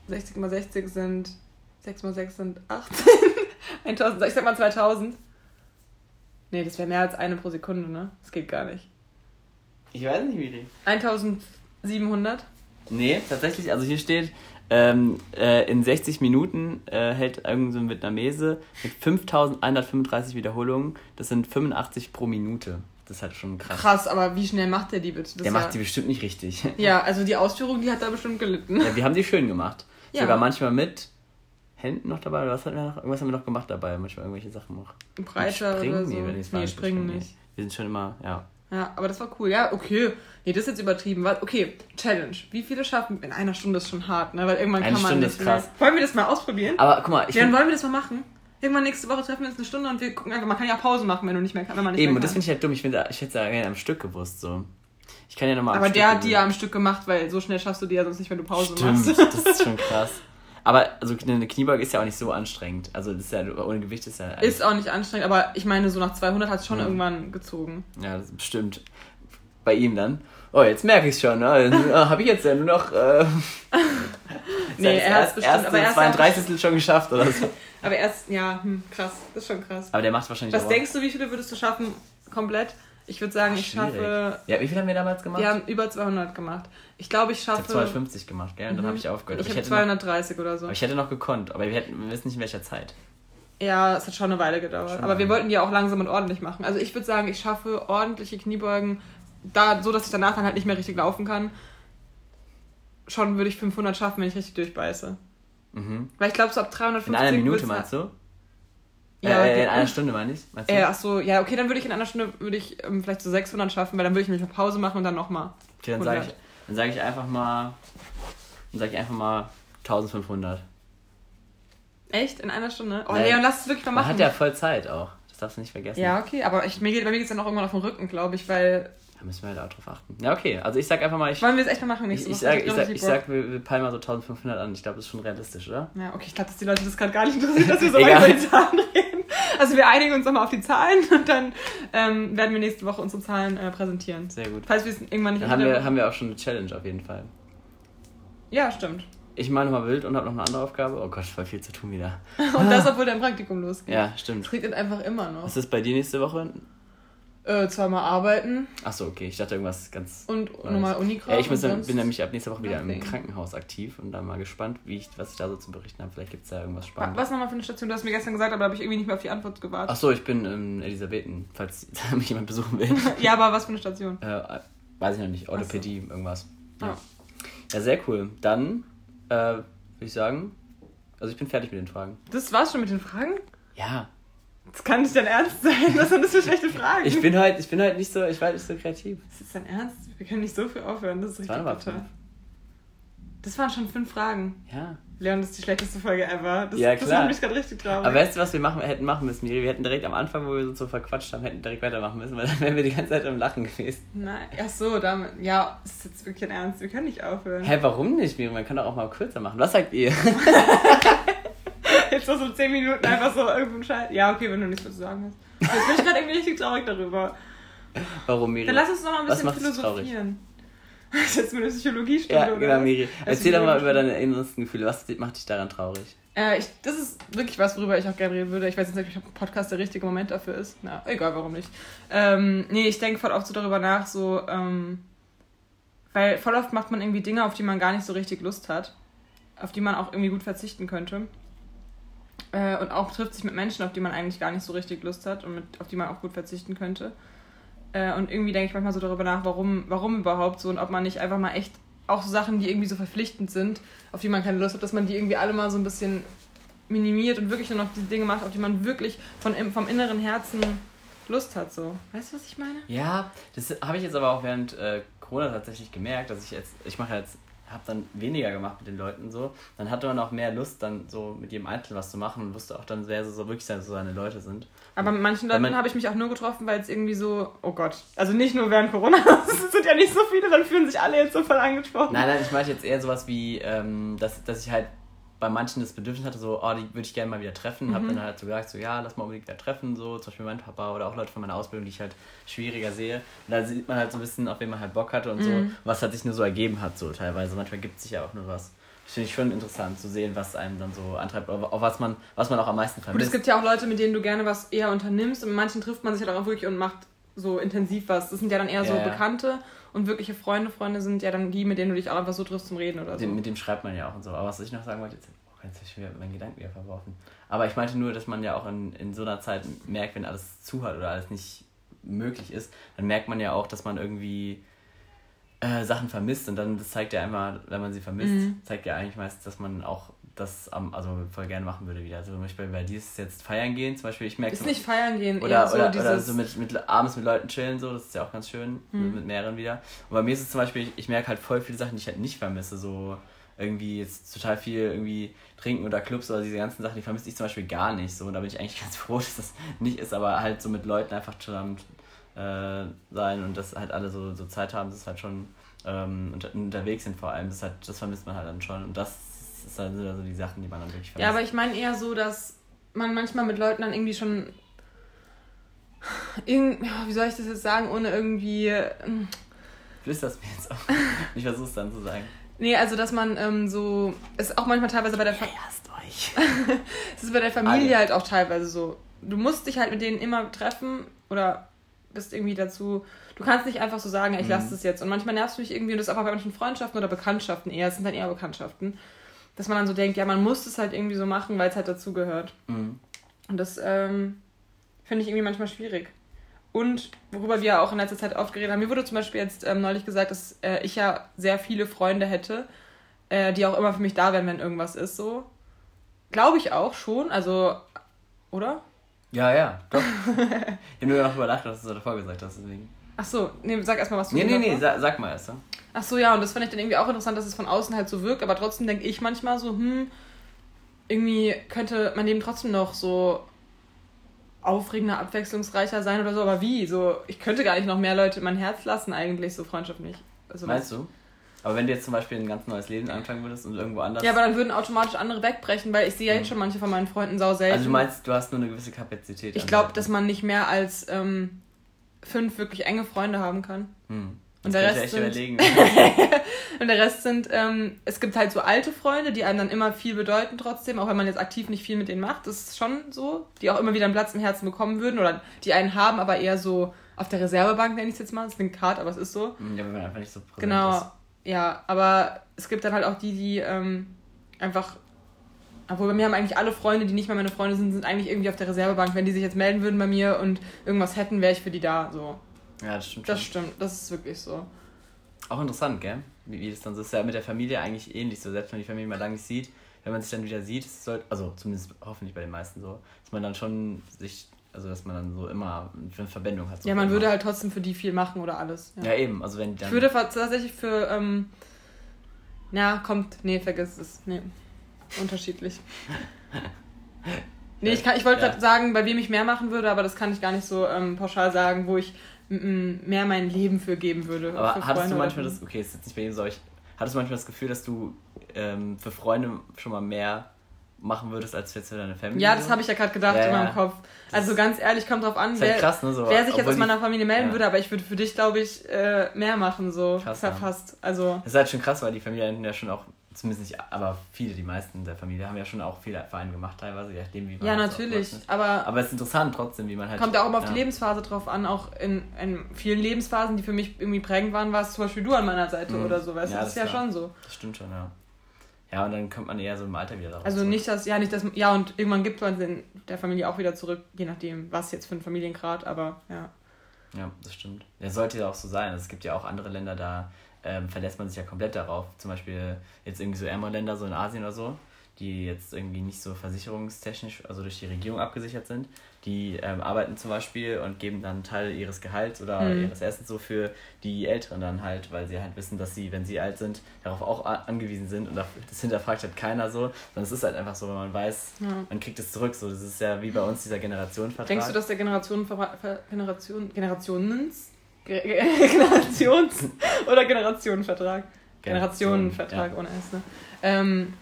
60 mal 60 sind 6 mal 6 sind 18. 1000, ich sag mal 2000. Nee, das wäre mehr als eine pro Sekunde, ne? Das geht gar nicht. Ich weiß nicht, wie die. 1000 700? Nee, tatsächlich, also hier steht, ähm, äh, in 60 Minuten äh, hält irgendein so ein Vietnamese mit 5135 Wiederholungen, das sind 85 pro Minute. Das ist halt schon krass. Krass, aber wie schnell macht der die bitte? Das der ja macht die bestimmt nicht richtig. Ja, also die Ausführung, die hat da bestimmt gelitten. Ja, wir haben die schön gemacht. Ja. Sogar manchmal mit Händen noch dabei, oder was hatten wir noch? Irgendwas haben wir noch gemacht dabei, manchmal irgendwelche Sachen noch. Breiter oder so. Nee, nee springen, nicht. Wir sind schon immer, ja. Ja, aber das war cool. Ja, okay. Nee, das ist jetzt übertrieben. Okay, Challenge. Wie viele schaffen? In einer Stunde ist schon hart, ne? Weil irgendwann Eine kann man Stunde nicht ist krass. mehr. Wollen wir das mal ausprobieren? Aber guck mal, ich Dann wollen wir das mal machen? Irgendwann nächste Woche treffen wir uns eine Stunde und wir gucken einfach. Man kann ja Pause machen, wenn du nicht mehr kann, wenn man nicht eben, mehr und kann. das finde ich halt dumm. Ich, find, ich hätte es ja gerne am Stück gewusst, so. Ich kann ja nochmal aber der hat die ja am Stück gemacht, weil so schnell schaffst du die ja sonst nicht, wenn du Pause Stimmt, machst. das ist schon krass. Aber also eine Kniebeuge ist ja auch nicht so anstrengend. Also das ist ja ohne Gewicht ist ja Ist auch nicht anstrengend, aber ich meine, so nach 200 hat es schon Ja. irgendwann gezogen. ja das bestimmt bei ihm dann. Oh, jetzt merke ich schon, ne? Habe ich jetzt ja nur noch äh, Nee, er hat's erst, bestimmt, erste aber er ist ja- 32. schon geschafft oder so. Aber erst, ja, hm, krass. Das ist schon krass. Aber der macht wahrscheinlich Was denkst du, wie viele würdest du schaffen komplett? Ich würde sagen, ich Schwierig. schaffe. Ja, wie viel haben wir damals gemacht? Wir haben über 200 gemacht. Ich glaube, ich ich habe schaffe. 250 gemacht, gell? Und dann Mhm. habe ich aufgehört. Ich aber, habe ich hätte noch, 230 oder so. aber ich hätte noch gekonnt, aber wir, hätten, wir wissen nicht in welcher Zeit. Ja, es hat schon eine Weile gedauert. Schon aber wir wollten die ja auch langsam und ordentlich machen. Also ich würde sagen, ich schaffe ordentliche Kniebeugen, da, so dass ich danach dann halt nicht mehr richtig laufen kann. Schon würde ich 500 schaffen, wenn ich richtig durchbeiße. Mhm. Weil ich glaube, so ab 350 In einer Minute meinst du? Ja, äh, okay. in einer Stunde meine ich. Meinst du? Äh, ach so, ja, okay, dann würde ich in einer Stunde würde ich ähm, vielleicht so 600 schaffen, weil dann würde ich nämlich mal Pause machen und dann nochmal. Okay, dann sage 100. ich, dann sag ich einfach mal. Dann sage ich einfach mal 1500. Echt? In einer Stunde? Oh, Nein. Leon, lass es wirklich mal Man machen. hat ja voll Zeit auch. Das darfst du nicht vergessen. ja, okay, aber ich, mir geht, bei mir geht es dann auch irgendwann auf den Rücken, glaube ich, weil. Da müssen wir halt auch drauf achten. Ja, okay. Also ich sag einfach mal, ich, Wollen wir es echt mal machen ich, nächste ich, Woche? sag, ich, sag, ich sag, wir, wir peilen mal so 1500 an. Ich glaube, das ist schon realistisch, oder? Ja, okay, ich glaube, dass die Leute das gerade gar nicht interessiert, dass wir so über Zahlen reden. Also wir einigen uns nochmal auf die Zahlen und dann ähm, werden wir nächste Woche unsere Zahlen äh, präsentieren. Sehr gut. Falls wir es irgendwann nicht Dann haben wir, haben wir auch schon eine Challenge auf jeden Fall. Ja, stimmt. Ich male mal wild und habe noch eine andere Aufgabe. Oh Gott, voll viel zu tun wieder. Und das, obwohl dein Praktikum losgeht. Ja, Es stimmt. regnet einfach immer noch. Was ist bei dir nächste Woche? Äh, zweimal arbeiten Achso, okay. Ich dachte irgendwas ganz. und nochmal Unikram. Ja, ich muss, bin nämlich ab nächster Woche wieder im nothing. Krankenhaus aktiv und dann mal gespannt, wie ich, was ich da so zu berichten habe. Vielleicht gibt es da irgendwas Wa- Spannendes. Was nochmal für eine Station? Du hast mir gestern gesagt, aber da habe ich irgendwie nicht mehr auf die Antwort gewartet. Achso, ich bin in Elisabethen, falls mich jemand besuchen will. Ja, aber was für eine Station? Äh, weiß ich noch nicht. Orthopädie, irgendwas. Ja. Ja. ja, sehr cool. Dann äh, würde ich sagen, also ich bin fertig mit den Fragen. Das war's schon mit den Fragen? Ja, Das kann nicht dein Ernst sein. Was sind das für schlechte Fragen? ich bin halt, ich bin halt nicht so, ich war halt nicht so kreativ. Das ist dein Ernst? Wir können nicht so viel aufhören. Das ist Das richtig bitter. Das waren schon fünf Fragen. Ja. Leon, das ist die schlechteste Folge ever. Das, Ja, das klar. macht mich gerade richtig traurig. Aber weißt du, was wir machen, hätten machen müssen, Miri? Wir hätten direkt am Anfang, wo wir uns so verquatscht haben, hätten direkt weitermachen müssen, weil dann wären wir die ganze Zeit am Lachen gewesen. Nein, ach so, damit. Ja, das ist jetzt wirklich ein Ernst. Wir können nicht aufhören. Hä, warum nicht, Miri? Man kann doch auch mal kürzer machen. Was sagt ihr? Jetzt noch so zehn Minuten einfach so irgendein Scheiß. Ja, okay, wenn du nichts mehr zu sagen hast. Jetzt bin ich gerade irgendwie richtig traurig darüber. Warum, Miri? Dann lass uns noch mal ein bisschen philosophieren. Das ist jetzt eine Psychologiestunde, Ja, genau, Miri. Erzähl doch mal über deine innersten Gefühle. Was macht dich daran traurig? Äh, ich, das ist wirklich was, worüber ich auch gerne reden würde. Ich weiß jetzt nicht, ob ein Podcast der richtige Moment dafür ist. Na, egal, warum nicht. Ähm, nee, ich denke voll oft so darüber nach, so, ähm, weil voll oft macht man irgendwie Dinge, auf die man gar nicht so richtig Lust hat. Auf die man auch irgendwie gut verzichten könnte. Äh, und auch trifft sich mit Menschen, auf die man eigentlich gar nicht so richtig Lust hat und mit, auf die man auch gut verzichten könnte. Äh, und irgendwie denke ich manchmal so darüber nach, warum, warum überhaupt so und ob man nicht einfach mal echt auch so Sachen, die irgendwie so verpflichtend sind, auf die man keine Lust hat, dass man die irgendwie alle mal so ein bisschen minimiert und wirklich nur noch die Dinge macht, auf die man wirklich von, vom inneren Herzen Lust hat. So. Weißt du, was ich meine? Ja, das habe ich jetzt aber auch während äh, Corona tatsächlich gemerkt, dass ich jetzt, ich mache jetzt habe dann weniger gemacht mit den Leuten so. Dann hatte man auch mehr Lust, dann so mit jedem Einzelnen was zu machen und wusste auch dann, wer so, so wirklich so seine Leute sind. Aber mit manchen Leuten habe ich mich auch nur getroffen, weil es irgendwie so, oh Gott, also nicht nur während Corona, es sind ja nicht so viele, dann fühlen sich alle jetzt so voll angesprochen. Nein, nein, ich meine jetzt eher sowas wie, ähm, dass, dass ich halt bei manchen das Bedürfnis hatte, so, oh, die würde ich gerne mal wieder treffen. Mhm. Habe dann halt so gesagt, so, ja, lass mal unbedingt wieder treffen, so, zum Beispiel mein Papa oder auch Leute von meiner Ausbildung, die ich halt schwieriger sehe. Und da sieht man halt so ein bisschen, auf wen man halt Bock hatte und mhm. so, was halt sich nur so ergeben hat, so teilweise. Manchmal gibt es sich ja auch nur was. Das finde ich schon interessant zu sehen, was einem dann so antreibt, auf was man, was man auch am meisten vermisst. Und es gibt ja auch Leute, mit denen du gerne was eher unternimmst und mit manchen trifft man sich halt auch wirklich und macht so intensiv was. Das sind ja dann eher so ja, Bekannte und wirkliche Freunde. Freunde sind ja dann die, mit denen du dich auch einfach so triffst zum Reden oder so. mit dem schreibt man ja auch und so. Aber was ich noch sagen wollte, jetzt jetzt habe ich wieder meinen Gedanken wieder verworfen. Aber ich meinte nur, dass man ja auch in, in so einer Zeit merkt, wenn alles zu hat oder alles nicht möglich ist, dann merkt man ja auch, dass man irgendwie äh, Sachen vermisst und dann das zeigt ja einmal, wenn man sie vermisst, mhm. zeigt ja eigentlich meist, dass man auch das am, also voll gerne machen würde wieder. Also zum Beispiel bei dir ist es jetzt feiern gehen, zum Beispiel ich merke Ist so, nicht feiern gehen, oder, so oder, oder so mit, mit abends mit Leuten chillen, so, das ist ja auch ganz schön, mhm. mit, mit mehreren wieder. Und bei mir ist es zum Beispiel, ich, ich merke halt voll viele Sachen, die ich halt nicht vermisse, so irgendwie jetzt total viel irgendwie trinken oder Clubs oder diese ganzen Sachen, die vermisse ich zum Beispiel gar nicht. So, und da bin ich eigentlich ganz froh, dass das nicht ist, aber halt so mit Leuten einfach zusammen äh, sein und dass halt alle so, so Zeit haben, das ist halt schon ähm, unter, unterwegs sind vor allem, das, halt, das vermisst man halt dann schon. Und das ist halt so also die Sachen, die man dann wirklich vermisst. Ja, aber ich meine eher so, dass man manchmal mit Leuten dann irgendwie schon. Irgend, wie soll ich das jetzt sagen, ohne irgendwie. Flüsterst mir jetzt auch. ich versuche es dann zu sagen. Nee, also dass man ähm, so. Ist auch manchmal teilweise bei der Familie. euch. Es ist bei der Familie Alle. halt auch teilweise so. Du musst dich halt mit denen immer treffen oder bist irgendwie dazu. Du kannst nicht einfach so sagen, ich mhm. lasse das jetzt. Und manchmal nervst du mich irgendwie, und das ist auch bei manchen Freundschaften oder Bekanntschaften eher, es sind dann eher Bekanntschaften, dass man dann so denkt, ja, man muss es halt irgendwie so machen, weil es halt dazugehört. Mhm. Und das ähm, finde ich irgendwie manchmal schwierig. Und worüber wir auch in letzter Zeit aufgeredet haben, mir wurde zum Beispiel jetzt ähm, neulich gesagt, dass äh, ich ja sehr viele Freunde hätte, äh, die auch immer für mich da wären, wenn irgendwas ist. So. Glaube ich auch schon, also, oder? Ja, ja, doch. ich habe nur noch überdacht, was du davor gesagt hast, deswegen. Ach so, nee, sag erstmal, was du Nee, nee, nee, sag, sag mal erst. Ach so, ja, und das fand ich dann irgendwie auch interessant, dass es von außen halt so wirkt, aber trotzdem denke ich manchmal so, hm, irgendwie könnte mein Leben trotzdem noch so aufregender, abwechslungsreicher sein oder so, aber wie? So, ich könnte gar nicht noch mehr Leute in mein Herz lassen, eigentlich, so Freundschaft nicht. Also, Meinst du? Aber wenn du jetzt zum Beispiel ein ganz neues Leben anfangen würdest und irgendwo anders. Ja, aber dann würden automatisch andere wegbrechen, weil ich sehe ja jetzt mhm. schon manche von meinen Freunden sau selten. Also du meinst, du hast nur eine gewisse Kapazität. Ich glaube, dass man nicht mehr als ähm, fünf wirklich enge Freunde haben kann. Hm. Und der, Rest sind, und der Rest sind, ähm, es gibt halt so alte Freunde, die einem dann immer viel bedeuten trotzdem, auch wenn man jetzt aktiv nicht viel mit denen macht. Das ist schon so, die auch immer wieder einen Platz im Herzen bekommen würden oder die einen haben, aber eher so auf der Reservebank, nenne ich es jetzt mal. Das klingt hart, aber es ist so. Ja, wenn man einfach nicht so präsent Genau, ist. ja, aber es gibt dann halt auch die, die ähm, einfach obwohl bei mir haben eigentlich alle Freunde, die nicht mehr meine Freunde sind, sind eigentlich irgendwie auf der Reservebank. Wenn die sich jetzt melden würden bei mir und irgendwas hätten, wäre ich für die da. So. Ja, das stimmt. Das stimmt, das ist wirklich so. Auch interessant, gell? Wie, wie das dann so ist. Ja mit der Familie eigentlich ähnlich so. Selbst wenn man die Familie mal lange nicht sieht, wenn man sich dann wieder sieht, soll, also zumindest hoffentlich bei den meisten so, dass man dann schon sich, also dass man dann so immer eine Verbindung hat. So ja, man würde halt trotzdem für die viel machen oder alles. Ja, ja eben. Also wenn ich würde tatsächlich für, ähm, na, kommt, nee, vergiss es. Nee, unterschiedlich. Nee, ich, ich wollte ja. gerade sagen, bei wem ich mehr machen würde, aber das kann ich gar nicht so ähm, pauschal sagen, wo ich mehr mein Leben für geben würde. Aber hattest Freunde du manchmal das, okay, ist jetzt nicht bei jedem so, ich, hattest du manchmal das Gefühl, dass du ähm, für Freunde schon mal mehr machen würdest, als jetzt für deine Family. Ja, das habe ich ja gerade gedacht Ja, in meinem Kopf. Also ganz ehrlich, kommt drauf an, halt wer, krass, ne, so, wer sich jetzt aus meiner Familie melden ja. würde, aber ich würde für dich, glaube ich, äh, mehr machen, so Krass, ja. Also, Das ist halt schon krass, weil die Familien ja schon auch, zumindest nicht, aber viele, die meisten der Familie haben ja schon auch viele Vereine gemacht, teilweise, je nachdem, wie man ja, halt natürlich. Aber Aber es ist interessant trotzdem, wie man halt. kommt ja auch immer auf ja. die Lebensphase drauf an. Auch in, in vielen Lebensphasen, die für mich irgendwie prägend waren, war es zum Beispiel du an meiner Seite Mhm. oder so. Weißt du, Ja, das ist das ja schon so. Das stimmt schon, ja. Ja, und dann kommt man eher so im Alter wieder darauf. Also zurück. nicht, dass, ja, nicht, dass, ja, und irgendwann gibt man den, der Familie auch wieder zurück, je nachdem, was jetzt für ein Familiengrad, aber ja. Ja, das stimmt. Ja, sollte ja auch so sein. Es gibt ja auch andere Länder, da ähm, verlässt man sich ja komplett darauf. Zum Beispiel jetzt irgendwie so ärmere Länder, so in Asien oder so, die jetzt irgendwie nicht so versicherungstechnisch, also durch die Regierung abgesichert sind. Die ähm, arbeiten zum Beispiel und geben dann einen Teil ihres Gehalts oder Mhm. ihres Essens so für die Älteren dann halt, weil sie halt wissen, dass sie, wenn sie alt sind, darauf auch angewiesen sind und das hinterfragt halt keiner so, sondern es ist halt einfach so, wenn man weiß, ja. man kriegt es zurück. So, das ist ja wie bei uns dieser Generationenvertrag. Denkst du, dass der Generationenver Ver Generation, Generationens, Ge Ge Generations- oder Generationenvertrag? Generationenvertrag ohne S, ne? Ähm,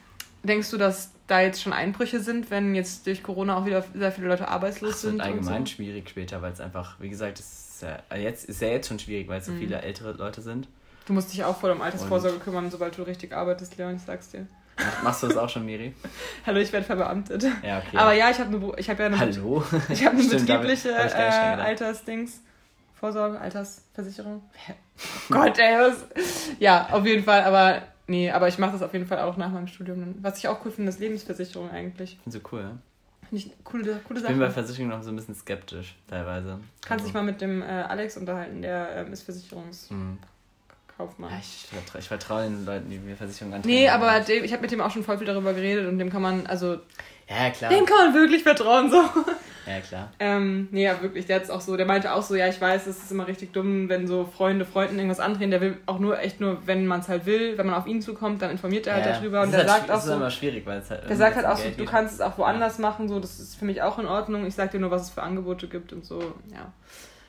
denkst du, dass da jetzt schon Einbrüche sind, wenn jetzt durch Corona auch wieder sehr viele Leute arbeitslos Das sind? wird allgemein und so? schwierig später, weil es einfach, wie gesagt, es ist ja, also jetzt ist ja jetzt schon schwierig, weil es so Mhm. viele ältere Leute sind. Du musst dich auch vor dem Altersvorsorge kümmern, sobald du richtig arbeitest, Leon, ich sag's dir. Mach- Machst du das auch schon, Miri? Hallo, ich werde verbeamtet. Ja, okay. Aber ja, ich habe eine, ich hab ja eine, Hallo? ich hab eine Stimmt, betriebliche hab ich äh. Altersdings. Vorsorge, Altersversicherung. Oh Gott, ey, was? Ja, auf jeden Fall, aber nee, aber ich mache das auf jeden Fall auch nach meinem Studium. Was ich auch cool finde, ist Lebensversicherung eigentlich. Finde so cool. ja? Finde ich eine coole, coole Ich bin bei Sache. Versicherungen noch so ein bisschen skeptisch, teilweise. Kannst dich Also, mal mit dem äh, Alex unterhalten, der ähm, ist Versicherungskaufmann. hm. Ja, ich, vertra ich vertraue den Leuten, die mir Versicherungen antreten. Nee, aber dem, ich habe mit dem auch schon voll viel darüber geredet und dem kann man, also, Ja, klar. dem kann man wirklich vertrauen, so. Ja, klar. Ähm, nee, ja, wirklich, der hat's auch so, der meinte auch so, ja, ich weiß, es ist immer richtig dumm, wenn so Freunde Freunden irgendwas andrehen, der will auch nur, echt nur, wenn man es halt will, wenn man auf ihn zukommt, dann informiert er halt ja, darüber und der halt, sagt das auch ist so, immer schwierig, weil es halt. der sagt halt auch so, du kannst es auch woanders machen, so, das ist für mich auch in Ordnung, ich sag dir nur, was es für Angebote gibt und so, ja.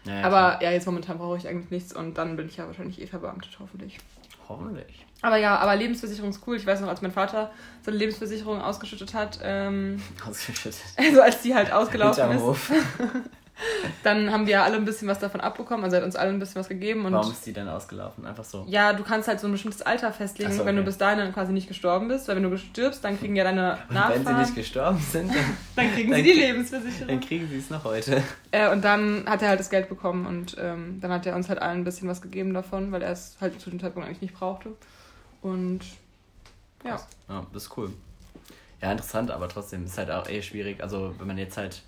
Ja, ja, Aber klar. ja, jetzt momentan brauche ich eigentlich nichts und dann bin ich ja wahrscheinlich eh verbeamtet, hoffentlich. Hoffentlich. Aber ja, aber Lebensversicherung ist cool. Ich weiß noch, als mein Vater seine Lebensversicherung ausgeschüttet hat, ähm, Ausgeschüttet. also als die halt ausgelaufen ist, Hof. dann haben wir alle ein bisschen was davon abbekommen. Also er hat uns alle ein bisschen was gegeben. Und Warum ist die dann ausgelaufen? Einfach so. ja, du kannst halt so ein bestimmtes Alter festlegen, so, wenn du okay. bis dahin dann quasi nicht gestorben bist. Weil wenn du stirbst, dann kriegen ja deine Und wenn sie nicht gestorben sind, dann, dann kriegen dann sie die Lebensversicherung. dann kriegen sie es noch heute. Äh, und dann hat er halt das Geld bekommen und ähm, dann hat er uns halt allen ein bisschen was gegeben davon, weil er es halt zu dem Zeitpunkt eigentlich nicht brauchte. Und ja. Ja, das ist cool. Ja, interessant, aber trotzdem ist halt auch eh schwierig. Also, wenn man jetzt halt,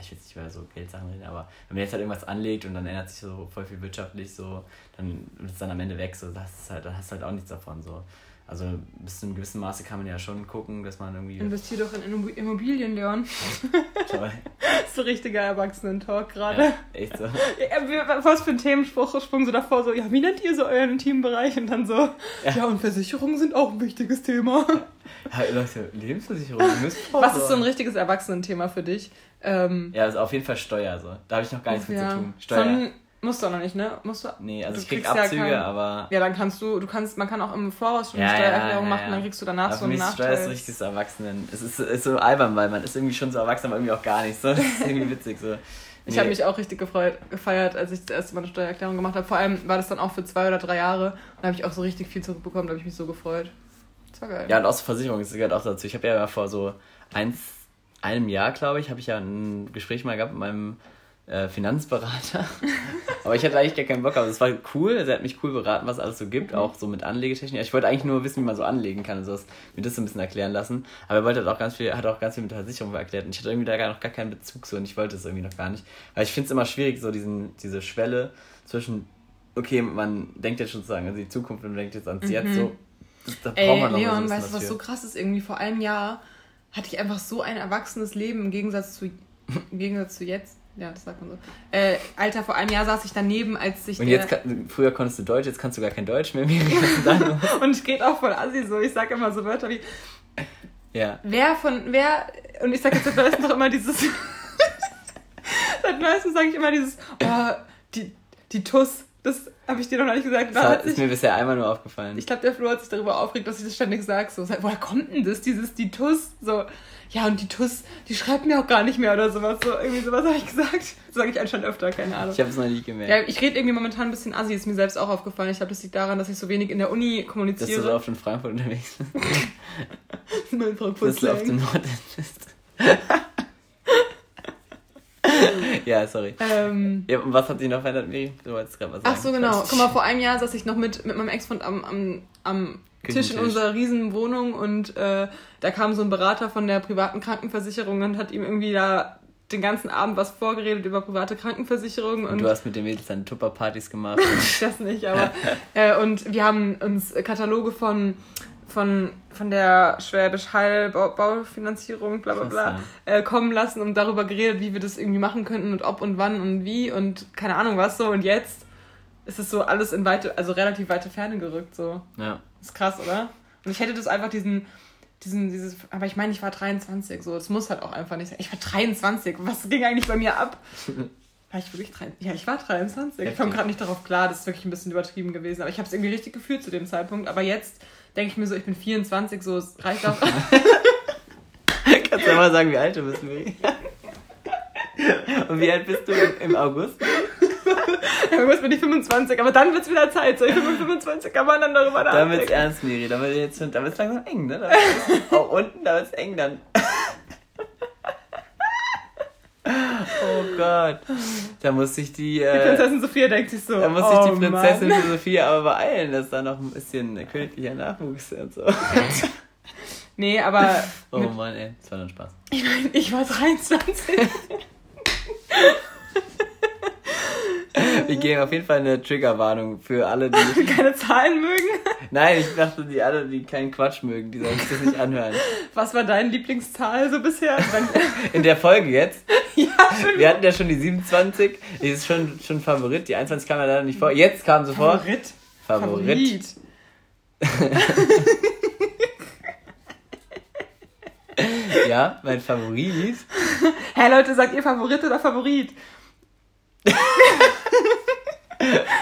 ich will jetzt nicht über so Geldsachen reden, aber wenn man jetzt halt irgendwas anlegt und dann ändert sich so voll viel wirtschaftlich, so, dann ist es dann am Ende weg, so, das ist halt, dann hast du halt auch nichts davon, so. Also, bis zu einem gewissen Maße kann man ja schon gucken, dass man irgendwie. Investier doch in Immo- Immobilien, Leon. Toll. Das ist so richtiger Erwachsenen-Talk gerade. ja, echt so. Ja, was für ein Themenspruch sprung so davor, so, ja, wie nennt ihr so euren Teambereich? Und dann so, ja, Ja. und Versicherungen sind auch ein wichtiges Thema. Ja, Leute, Lebensversicherung, Was ist so ein richtiges Erwachsenenthema für dich? Ähm, Ja, also auf jeden Fall Steuer, so. Da habe ich noch gar nichts mit zu tun. Steuer. Musst du auch noch nicht, ne? Musst du, nee, also du ich krieg kriegst ja Abzüge, kein- aber. Ja, dann kannst du, du kannst, man kann auch im Voraus schon eine ja, Steuererklärung ja, machen, dann kriegst du danach Aber so für einen ist Steuer Nachteil. so richtig so Erwachsenen. Es ist, ist so albern, weil man ist irgendwie schon so erwachsen, aber irgendwie auch gar nicht. So. Das ist irgendwie witzig. So. Ich Nee. habe mich auch richtig gefreut, gefeiert, als ich das erste Mal eine Steuererklärung gemacht habe. Vor allem war das dann auch für zwei oder drei Jahre. Und da habe ich auch so richtig viel zurückbekommen, da habe ich mich so gefreut. Das war geil. Ja, und auch so Versicherung das gehört auch dazu. Ich habe ja vor so eins, einem Jahr, glaube ich, habe ich ja ein Gespräch mal gehabt mit meinem äh, Finanzberater. aber ich hatte eigentlich gar keinen Bock, aber es war cool. Also er hat mich cool beraten, was es alles so gibt, Mhm. auch so mit Anlegetechnik. Ich wollte eigentlich nur wissen, wie man so anlegen kann und sowas, mir das so ein bisschen erklären lassen. Aber er wollte halt auch ganz viel, hat auch ganz viel mit der Versicherung erklärt und ich hatte irgendwie da gar noch gar keinen Bezug so und ich wollte es irgendwie noch gar nicht. Weil ich finde es immer schwierig, so diesen, diese Schwelle zwischen, okay, man denkt jetzt schon sozusagen an die Zukunft und man denkt jetzt ans Jetzt so. Das, da braucht Mhm. Ey, man noch so Leon, bisschen weißt du, was so krass ist? Irgendwie vor einem Jahr hatte ich einfach so ein erwachsenes Leben im Gegensatz zu, im Gegensatz zu jetzt. Ja, das sagt man so. Äh, Alter, vor einem Jahr saß ich daneben, als ich Und jetzt, kann, früher konntest du Deutsch, jetzt kannst du gar kein Deutsch mehr. Dann? und ich geht auch voll assi so. Ich sag immer so Wörter wie, ja. wer von, wer, und ich sag jetzt seit neuestem doch immer dieses, seit neuestem sage ich immer dieses, oh, die, die Tuss, Das habe ich dir noch nicht gesagt. Das Da hat, hat ist sich, mir bisher einmal nur aufgefallen. ich glaube, der Flo hat sich darüber aufgeregt, dass ich das ständig sage. So, woher kommt denn das, dieses, die Tuss? So, ja, und die Tuss, die schreibt mir auch gar nicht mehr oder sowas. So, irgendwie sowas habe ich gesagt. Das sage ich anscheinend öfter, keine Ahnung. Ich habe es noch nie gemerkt. Ja, ich rede irgendwie momentan ein bisschen assi, ist mir selbst auch aufgefallen. Ich glaube, das liegt daran, dass ich so wenig in der Uni dass kommuniziere. du so oft in Frankfurt unterwegs bist. mein Frankfurt Dass du auf dem Slang. Nordend bist. ja, sorry. ähm, Ja, und was hat sich noch verändert, Miri? Du wolltest gerade was sagen. ach so, genau. Guck mal, vor einem Jahr saß ich noch mit, mit meinem Ex-Freund am, am, am Tisch in unserer riesen Wohnung und äh, da kam so ein Berater von der privaten Krankenversicherung und hat ihm irgendwie da den ganzen Abend was vorgeredet über private Krankenversicherung Und und du hast mit den Mädels deine Tupper-Partys gemacht. das nicht, aber äh, und wir haben uns Kataloge von von von der Schwäbisch Hall Bau, Baufinanzierung bla bla bla äh, kommen lassen und darüber geredet, wie wir das irgendwie machen könnten und ob und wann und wie und keine Ahnung was so und jetzt ist es so alles in weite also relativ weite Ferne gerückt so. ja. ist krass, oder? Und ich hätte das einfach diesen diesen dieses aber ich meine, ich war 23 so, es muss halt auch einfach nicht sein. Ich war 23. Was ging eigentlich bei mir ab? War ich wirklich 23? Ja, ich war 23. Ich komme gerade nicht darauf klar, das ist wirklich ein bisschen übertrieben gewesen. Aber ich habe es irgendwie richtig gefühlt zu dem Zeitpunkt. Aber jetzt denke ich mir so, ich bin 24, so, es reicht auch. Kannst du mal sagen, wie alt du bist, Miri? Und wie alt bist du im, im August? Bin ich 25, aber dann wird es wieder Zeit. So, ich bin mit 25, kann man dann darüber Da wird's nachdenken. ernst, Miri. Da wird jetzt wird's langsam eng, ne? Wird's, auch unten, da wird's eng dann. Oh Gott. Da muss sich die, Die äh, Prinzessin Sophia denkt sich so. da muss sich oh, die Prinzessin Mann. Sophia aber beeilen, dass da noch ein bisschen königlicher Nachwuchs und so. Nee, aber Oh Mann, ey. Das war dann Spaß. ich, mein, ich war 23. Wir geben auf jeden Fall eine Triggerwarnung für alle, die. keine Zahlen mögen. Nein, ich dachte, die alle, die keinen Quatsch mögen, die sollen sich das nicht anhören. Was war deine Lieblingszahl so bisher? In der Folge jetzt. ja, schon Wir hatten ja schon die 27, die ist schon, schon Favorit, die 21 kam ja leider nicht vor. Jetzt kam sie vor. Favorit. Favorit. Ja, mein Favorit. Hey Leute, sagt ihr Favorit oder Favorit?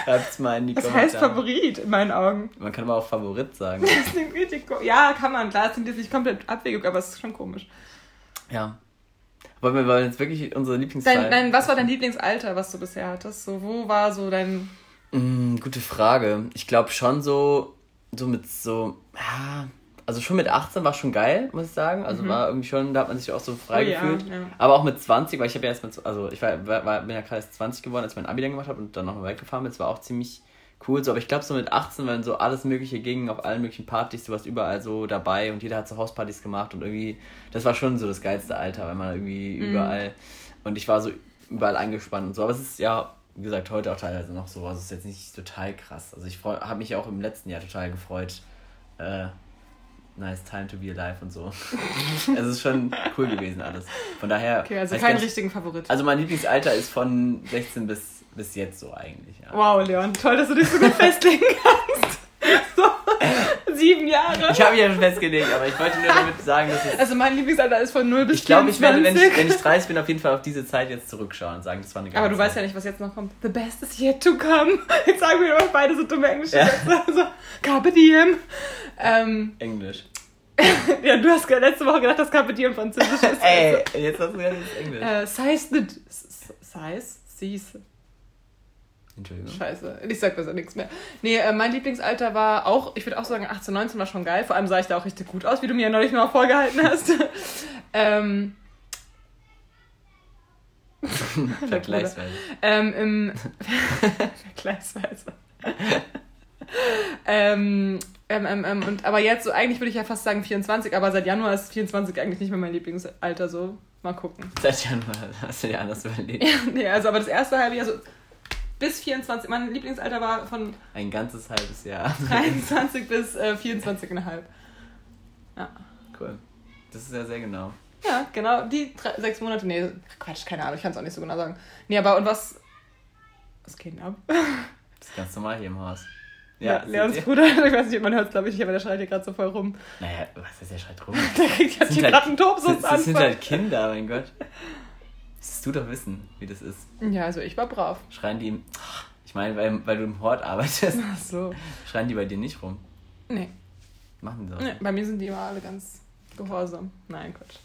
Schreibt's mal in die Was Kommentare. heißt Favorit in meinen Augen? Man kann aber auch Favorit sagen. Das klingt richtig ko- Ja, kann man. Klar, es klingt jetzt nicht komplett abwegig, aber es ist schon komisch. Ja. Wollen wir wollen jetzt wirklich unsere Lieblingszahl? Dein, dein, was war dein Lieblingsalter, was du bisher hattest? So, wo war so dein. Mm, gute Frage. Ich glaube schon so, so mit so, ja, also schon mit 18 war schon geil, muss ich sagen. Also war irgendwie schon, da hat man sich auch so frei Mhm. Oh ja, gefühlt. ja. Aber auch mit 20, weil ich habe ja erst mit, also ich war, war, bin ja gerade erst 20 geworden, als ich mein Abi dann gemacht habe und dann noch mal weggefahren bin. Das war auch ziemlich cool. So, aber ich glaube so mit 18, wenn so alles Mögliche ging, auf allen möglichen Partys, du warst überall so dabei und jeder hat so Hauspartys gemacht und irgendwie, das war schon so das geilste Alter, wenn man irgendwie Mhm. überall, und ich war so überall eingespannt und so. Aber es ist ja, wie gesagt, heute auch teilweise noch so. Also es ist jetzt nicht total krass. Also ich habe mich auch im letzten Jahr total gefreut. Äh, nice time to be alive und so. es ist schon cool gewesen alles. Von daher. Okay, also keinen richtigen Favorit. Also mein Lieblingsalter ist von 16 bis, bis jetzt so eigentlich. Ja. Wow, Leon, toll, dass du dich so gut festlegen kannst. So, sieben Jahre. Ich habe ja schon festgelegt, aber ich wollte nur damit sagen, dass es. also mein Lieblingsalter ist von 0 bis Ich glaube, ich werde, wenn 24. ich, wenn ich 30 bin, auf jeden Fall auf diese Zeit jetzt zurückschauen und sagen, das war eine geile Aber du Zeit. weißt ja nicht, was jetzt noch kommt. The best is yet to come. Jetzt sagen wir immer beide so dumme englische Ja. Sätze. Also, Carpe diem. Ähm, Englisch. ja, du hast letzte Woche gedacht, dass Carpe diem französisch ist. Ey, jetzt hast du ja das Englisch. Äh, size the... Size? Siehst. Entschuldigung. Scheiße, ich sag besser nichts mehr. Nee, äh, mein Lieblingsalter war auch, ich würde auch sagen, 18, 19 war schon geil. Vor allem sah ich da auch richtig gut aus, wie du mir ja neulich noch vorgehalten hast. ähm, Vergleichsweise. ähm, im Vergleichsweise. ähm, ähm, ähm, ähm, und, aber jetzt so, eigentlich würde ich ja fast sagen 24, aber seit Januar ist 24 eigentlich nicht mehr mein Lieblingsalter, so. Mal gucken. Seit Januar hast du dir anders überlegt. Ja, nee, also aber das erste halbe Jahr so bis 24, mein Lieblingsalter war von Ein ganzes halbes Jahr. 23 bis äh, 24,5. Ja. Cool. Das ist ja sehr genau. Ja, genau, die drei, sechs Monate. Nee, Quatsch, keine Ahnung, ich kann es auch nicht so genau sagen. Nee, aber und was. Was geht denn ab? Das ist ganz normal hier im Haus. Ja, seht Leons? Bruder, ich weiß nicht, ob man hört es, glaube ich nicht, aber der schreit hier gerade so voll rum. Naja, was ist der schreit rum? Der kriegt jetzt sind hier halt- gerade einen Das, das sind halt Kinder, mein Gott. Müsstest du doch wissen, wie das ist. Ja, also ich war brav. Schreien die ihm, "Ah, ich meine, weil, weil du im Hort arbeitest, Ach so. schreien die bei dir nicht rum. Nee. Machen die das? nee. Bei mir sind die immer alle ganz gehorsam. Nein, Quatsch.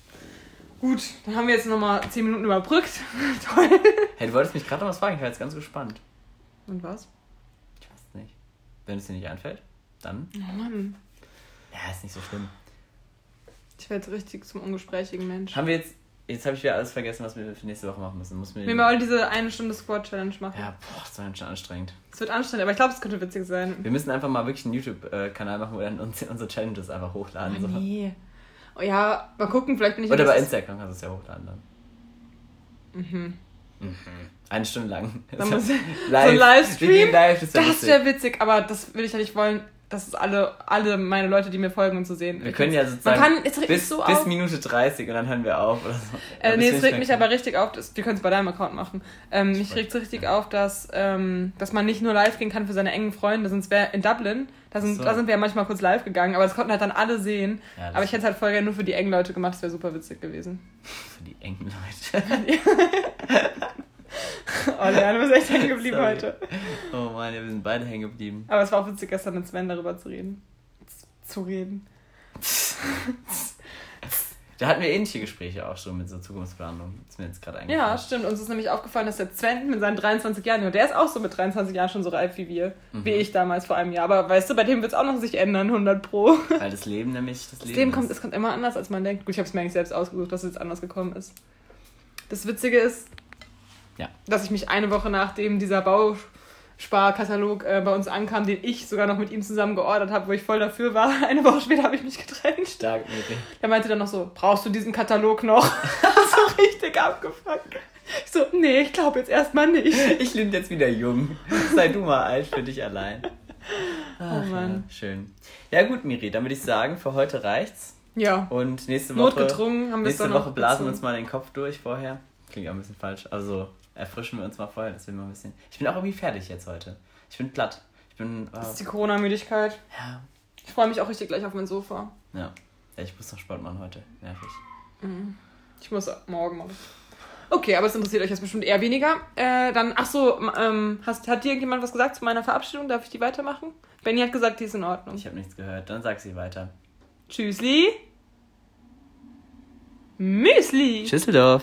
Gut, dann haben wir jetzt nochmal 10 Minuten überbrückt. Toll. Hey, du wolltest mich gerade noch was fragen, ich war jetzt ganz gespannt. Und was? Ich weiß es nicht. Wenn es dir nicht einfällt, dann. Oh Mann. Ja, ist nicht so schlimm. Ich werde jetzt richtig zum ungesprächigen Mensch. Haben wir jetzt. Jetzt habe ich wieder alles vergessen, was wir für nächste Woche machen müssen. Muss mir Wir wollen diese eine Stunde Squad-Challenge machen. ja, boah, das war ganz schön anstrengend. Es wird anstrengend, aber ich glaube, es könnte witzig sein. Wir müssen einfach mal wirklich einen YouTube-Kanal machen, wo wir dann uns, unsere Challenges einfach hochladen. Oh, so. nee. Oh ja, mal gucken, vielleicht bin ich Oder ja bei Instagram kannst du es ja hochladen dann. Mhm. Mhm. Eine Stunde lang. Dann muss- so live. ein Livestream? Live, das, wär Das lustig. wäre witzig, aber das will ich ja nicht wollen, dass es alle, alle meine Leute, die mir folgen und zu sehen. Wir können ja Man sozusagen kann, es bis, so bis. Minute 30 und dann hören wir auf oder so. Äh, nee, es regt ich mich aber richtig auf, das, wir können es bei deinem Account machen. Ähm, mich regt es richtig auf, dass, ähm, dass man nicht nur live gehen kann für seine engen Freunde, sonst wäre in Dublin, da sind, So. da sind wir ja manchmal kurz live gegangen, aber das konnten halt dann alle sehen. Ja, aber ich hätte es halt voll gerne nur für die engen Leute gemacht, das wäre super witzig gewesen. Für die engen Leute. Oh, Leon, du bist echt hängen geblieben Sorry. heute. Oh Mann, ja, wir sind beide hängen geblieben. Aber es war auch witzig, gestern mit Sven darüber zu reden. Z- Zu reden. Da hatten wir ähnliche Gespräche auch schon mit so Zukunftsplanung. Ist mir jetzt gerade Ja, eingefallen. stimmt. Uns ist nämlich aufgefallen, dass der Sven mit seinen 23 Jahren, und der ist auch so mit 23 Jahren schon so reif wie wir, Mhm. wie ich damals vor einem Jahr. Aber weißt du, bei dem wird es auch noch sich ändern, 100 pro. Weil das Leben nämlich das Das Leben, Leben kommt, ist. es kommt immer anders, als man denkt. Gut, ich habe es mir eigentlich selbst ausgesucht, dass es jetzt anders gekommen ist. Das Witzige ist, Ja. dass ich mich eine Woche nachdem dieser Bausparkatalog äh, bei uns ankam, den ich sogar noch mit ihm zusammen geordert habe, wo ich voll dafür war, eine Woche später habe ich mich getrennt. Stark, Miri. Er meinte dann noch so, brauchst du diesen Katalog noch? so richtig abgefuckt. Ich so, nee, ich glaube jetzt erstmal nicht. Ich bin jetzt wieder jung. Sei du mal alt für dich allein. Ach, Oh Mann. Ja, schön. Ja gut, Miri, dann würde ich sagen, für heute reicht's. Ja, Und nächste Woche, notgedrungen haben wir nächste Woche blasen wir uns mal den Kopf durch vorher. Klingt auch ein bisschen falsch. Also erfrischen wir uns mal vorher, dass wir mal ein bisschen. Ich bin auch irgendwie fertig jetzt heute. Ich bin platt. Ich bin. Äh, Das ist die Corona-Müdigkeit. ja, Ich freue mich auch richtig gleich auf mein Sofa. ja. Ja, ich muss noch Sport machen heute. Nervig. Ich muss morgen machen. Okay, aber es interessiert euch jetzt bestimmt eher weniger. Äh, dann, ach so, ähm, hast, hat dir irgendjemand was gesagt zu meiner Verabschiedung? Darf ich die weitermachen? Benny hat gesagt, die ist in Ordnung. Ich habe nichts gehört. Dann sag sie weiter. Tschüssli. Müsli. Schüsseldorf.